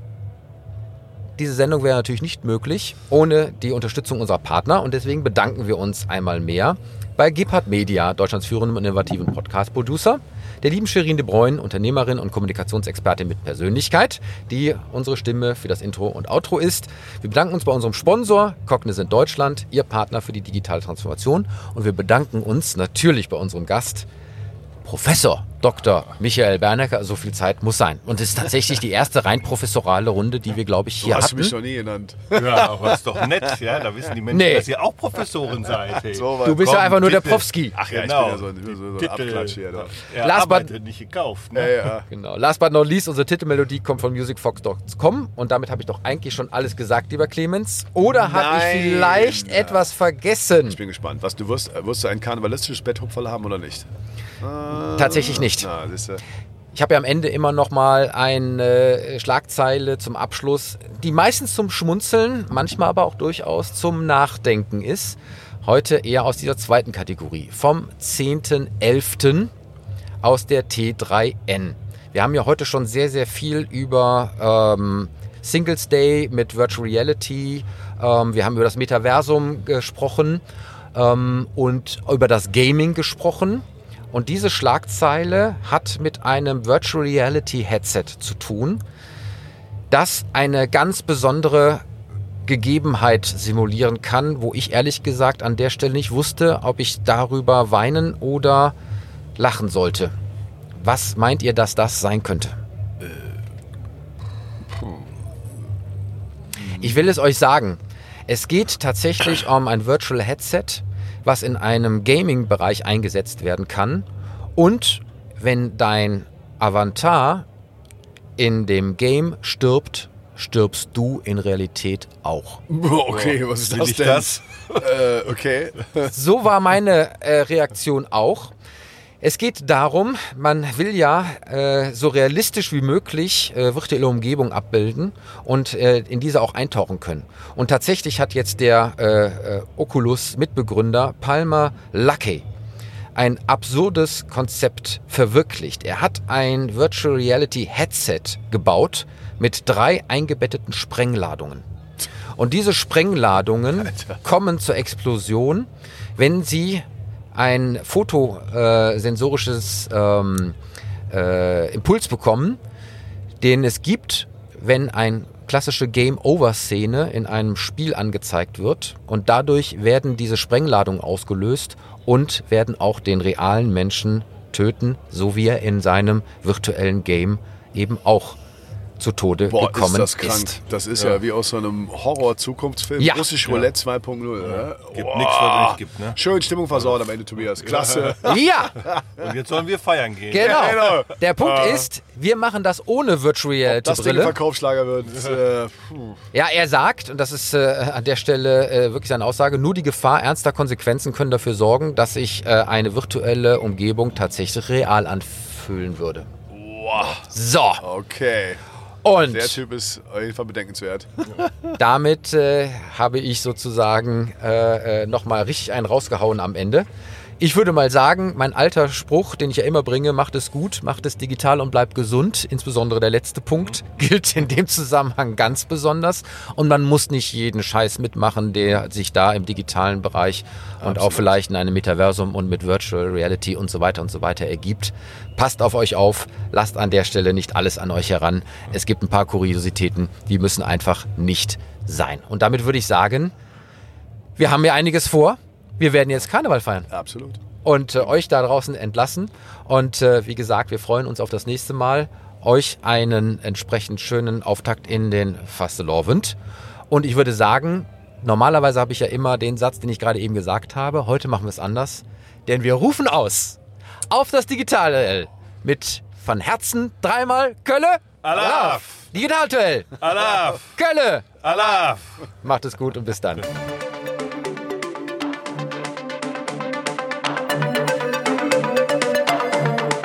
diese Sendung wäre natürlich nicht möglich ohne die Unterstützung unserer Partner und deswegen bedanken wir uns einmal mehr bei Gebhard Media, Deutschlands führendem und innovativen Podcast-Producer, der lieben Shirin de Bruyne, Unternehmerin und Kommunikationsexpertin mit Persönlichkeit, die unsere Stimme für das Intro und Outro ist. Wir bedanken uns bei unserem Sponsor Cognizant Deutschland, Ihr Partner für die digitale Transformation und wir bedanken uns natürlich bei unserem Gast, Professor Dr. Michael Bernecker, so viel Zeit muss sein. Und es ist tatsächlich die erste rein professorale Runde, die wir, glaube ich, Du hier hast hatten. mich noch nie genannt. Ja, aber ist doch nett, ja. Da wissen die Menschen, Nee. dass ihr auch Professoren seid. Hey. So. Du bist Komm, ja einfach nur der Titel. Profski. Ach ja, Genau. ich bin ja so ein, so, so ein Titel. Abklatsch hier. Da. Er Last but- nicht gekauft. Ne? Ja, ja. Genau. Last but not least, unsere Titelmelodie kommt von musicfox.com und damit habe ich doch eigentlich schon alles gesagt, lieber Clemens. Oder habe ich vielleicht etwas vergessen? Ich bin gespannt. Was, du wirst, wirst du ein karnevalistisches Betthupferl haben oder nicht? Tatsächlich nicht. Na, ist, äh, Ich habe ja am Ende immer noch mal eine äh, Schlagzeile zum Abschluss, die meistens zum Schmunzeln, manchmal aber auch durchaus zum Nachdenken ist. Heute eher aus dieser zweiten Kategorie, vom 10.11. aus der T3N. Wir haben ja heute schon sehr, sehr viel über ähm, Singles Day mit Virtual Reality, ähm, wir haben über das Metaversum gesprochen ähm, und über das Gaming gesprochen. Und diese Schlagzeile hat mit einem Virtual Reality Headset zu tun, das eine ganz besondere Gegebenheit simulieren kann, wo ich ehrlich gesagt an der Stelle nicht wusste, ob ich darüber weinen oder lachen sollte. Was meint ihr, dass das sein könnte? Ich will es euch sagen. Es geht tatsächlich um ein Virtual Headset, was in einem Gaming-Bereich eingesetzt werden kann und wenn dein Avatar in dem Game stirbt, stirbst du in Realität auch. Okay, was ist das denn? das? Äh, okay. So war meine äh, Reaktion auch. Es geht darum, man will ja äh, so realistisch wie möglich äh, virtuelle Umgebung abbilden und äh, in diese auch eintauchen können. Und tatsächlich hat jetzt der äh, äh, Oculus-Mitbegründer Palmer Luckey ein absurdes Konzept verwirklicht. Er hat ein Virtual Reality Headset gebaut mit drei eingebetteten Sprengladungen. Und diese Sprengladungen kommen zur Explosion, wenn sie ein fotosensorisches ähm, äh, Impuls bekommen, den es gibt, wenn ein klassische Game-Over-Szene in einem Spiel angezeigt wird. Und dadurch werden diese Sprengladungen ausgelöst und werden auch den realen Menschen töten, so wie er in seinem virtuellen Game eben auch zu Tode Boah, gekommen ist das krank. Das ist ja, wie aus so einem Horror-Zukunftsfilm. Ja. Russisch Roulette 2.0. Ne? Gibt Boah. nichts, was nicht gibt. Ne? Schön Stimmung versaut am Ende, Tobias. Klasse. Ja, Und jetzt sollen wir feiern gehen. genau. genau. Der Punkt ist, wir machen das ohne Virtual Reality Das Ding ein Brille. Verkaufsschlager wird. Äh, puh. Ja, er sagt, und das ist äh, an der Stelle äh, wirklich seine Aussage, nur die Gefahr ernster Konsequenzen können dafür sorgen, dass sich äh, eine virtuelle Umgebung tatsächlich real anfühlen würde. So, okay. Und Der Typ ist auf jeden Fall bedenkenswert. damit äh, habe ich sozusagen äh, äh, nochmal richtig einen rausgehauen am Ende. Ich würde mal sagen, mein alter Spruch, den ich ja immer bringe, macht es gut, macht es digital und bleibt gesund. Insbesondere der letzte Punkt gilt in dem Zusammenhang ganz besonders. Und man muss nicht jeden Scheiß mitmachen, der sich da im digitalen Bereich und auch vielleicht in einem Metaversum und mit Virtual Reality und so weiter und so weiter ergibt. Passt auf euch auf, lasst an der Stelle nicht alles an euch heran. Es gibt ein paar Kuriositäten, die müssen einfach nicht sein. Und damit würde ich sagen, wir haben ja einiges vor. Wir werden jetzt Karneval feiern Absolut. und äh, euch da draußen entlassen. Und äh, wie gesagt, wir freuen uns auf das nächste Mal. Euch einen entsprechend schönen Auftakt in den Fastelovend. Und ich würde sagen, normalerweise habe ich ja immer den Satz, den ich gerade eben gesagt habe. Heute machen wir es anders, denn wir rufen aus auf das Digitale mit von Herzen dreimal Kölle. Alaf! Digitalduell. Alaf! Kölle. Alaf! Macht es gut und bis dann.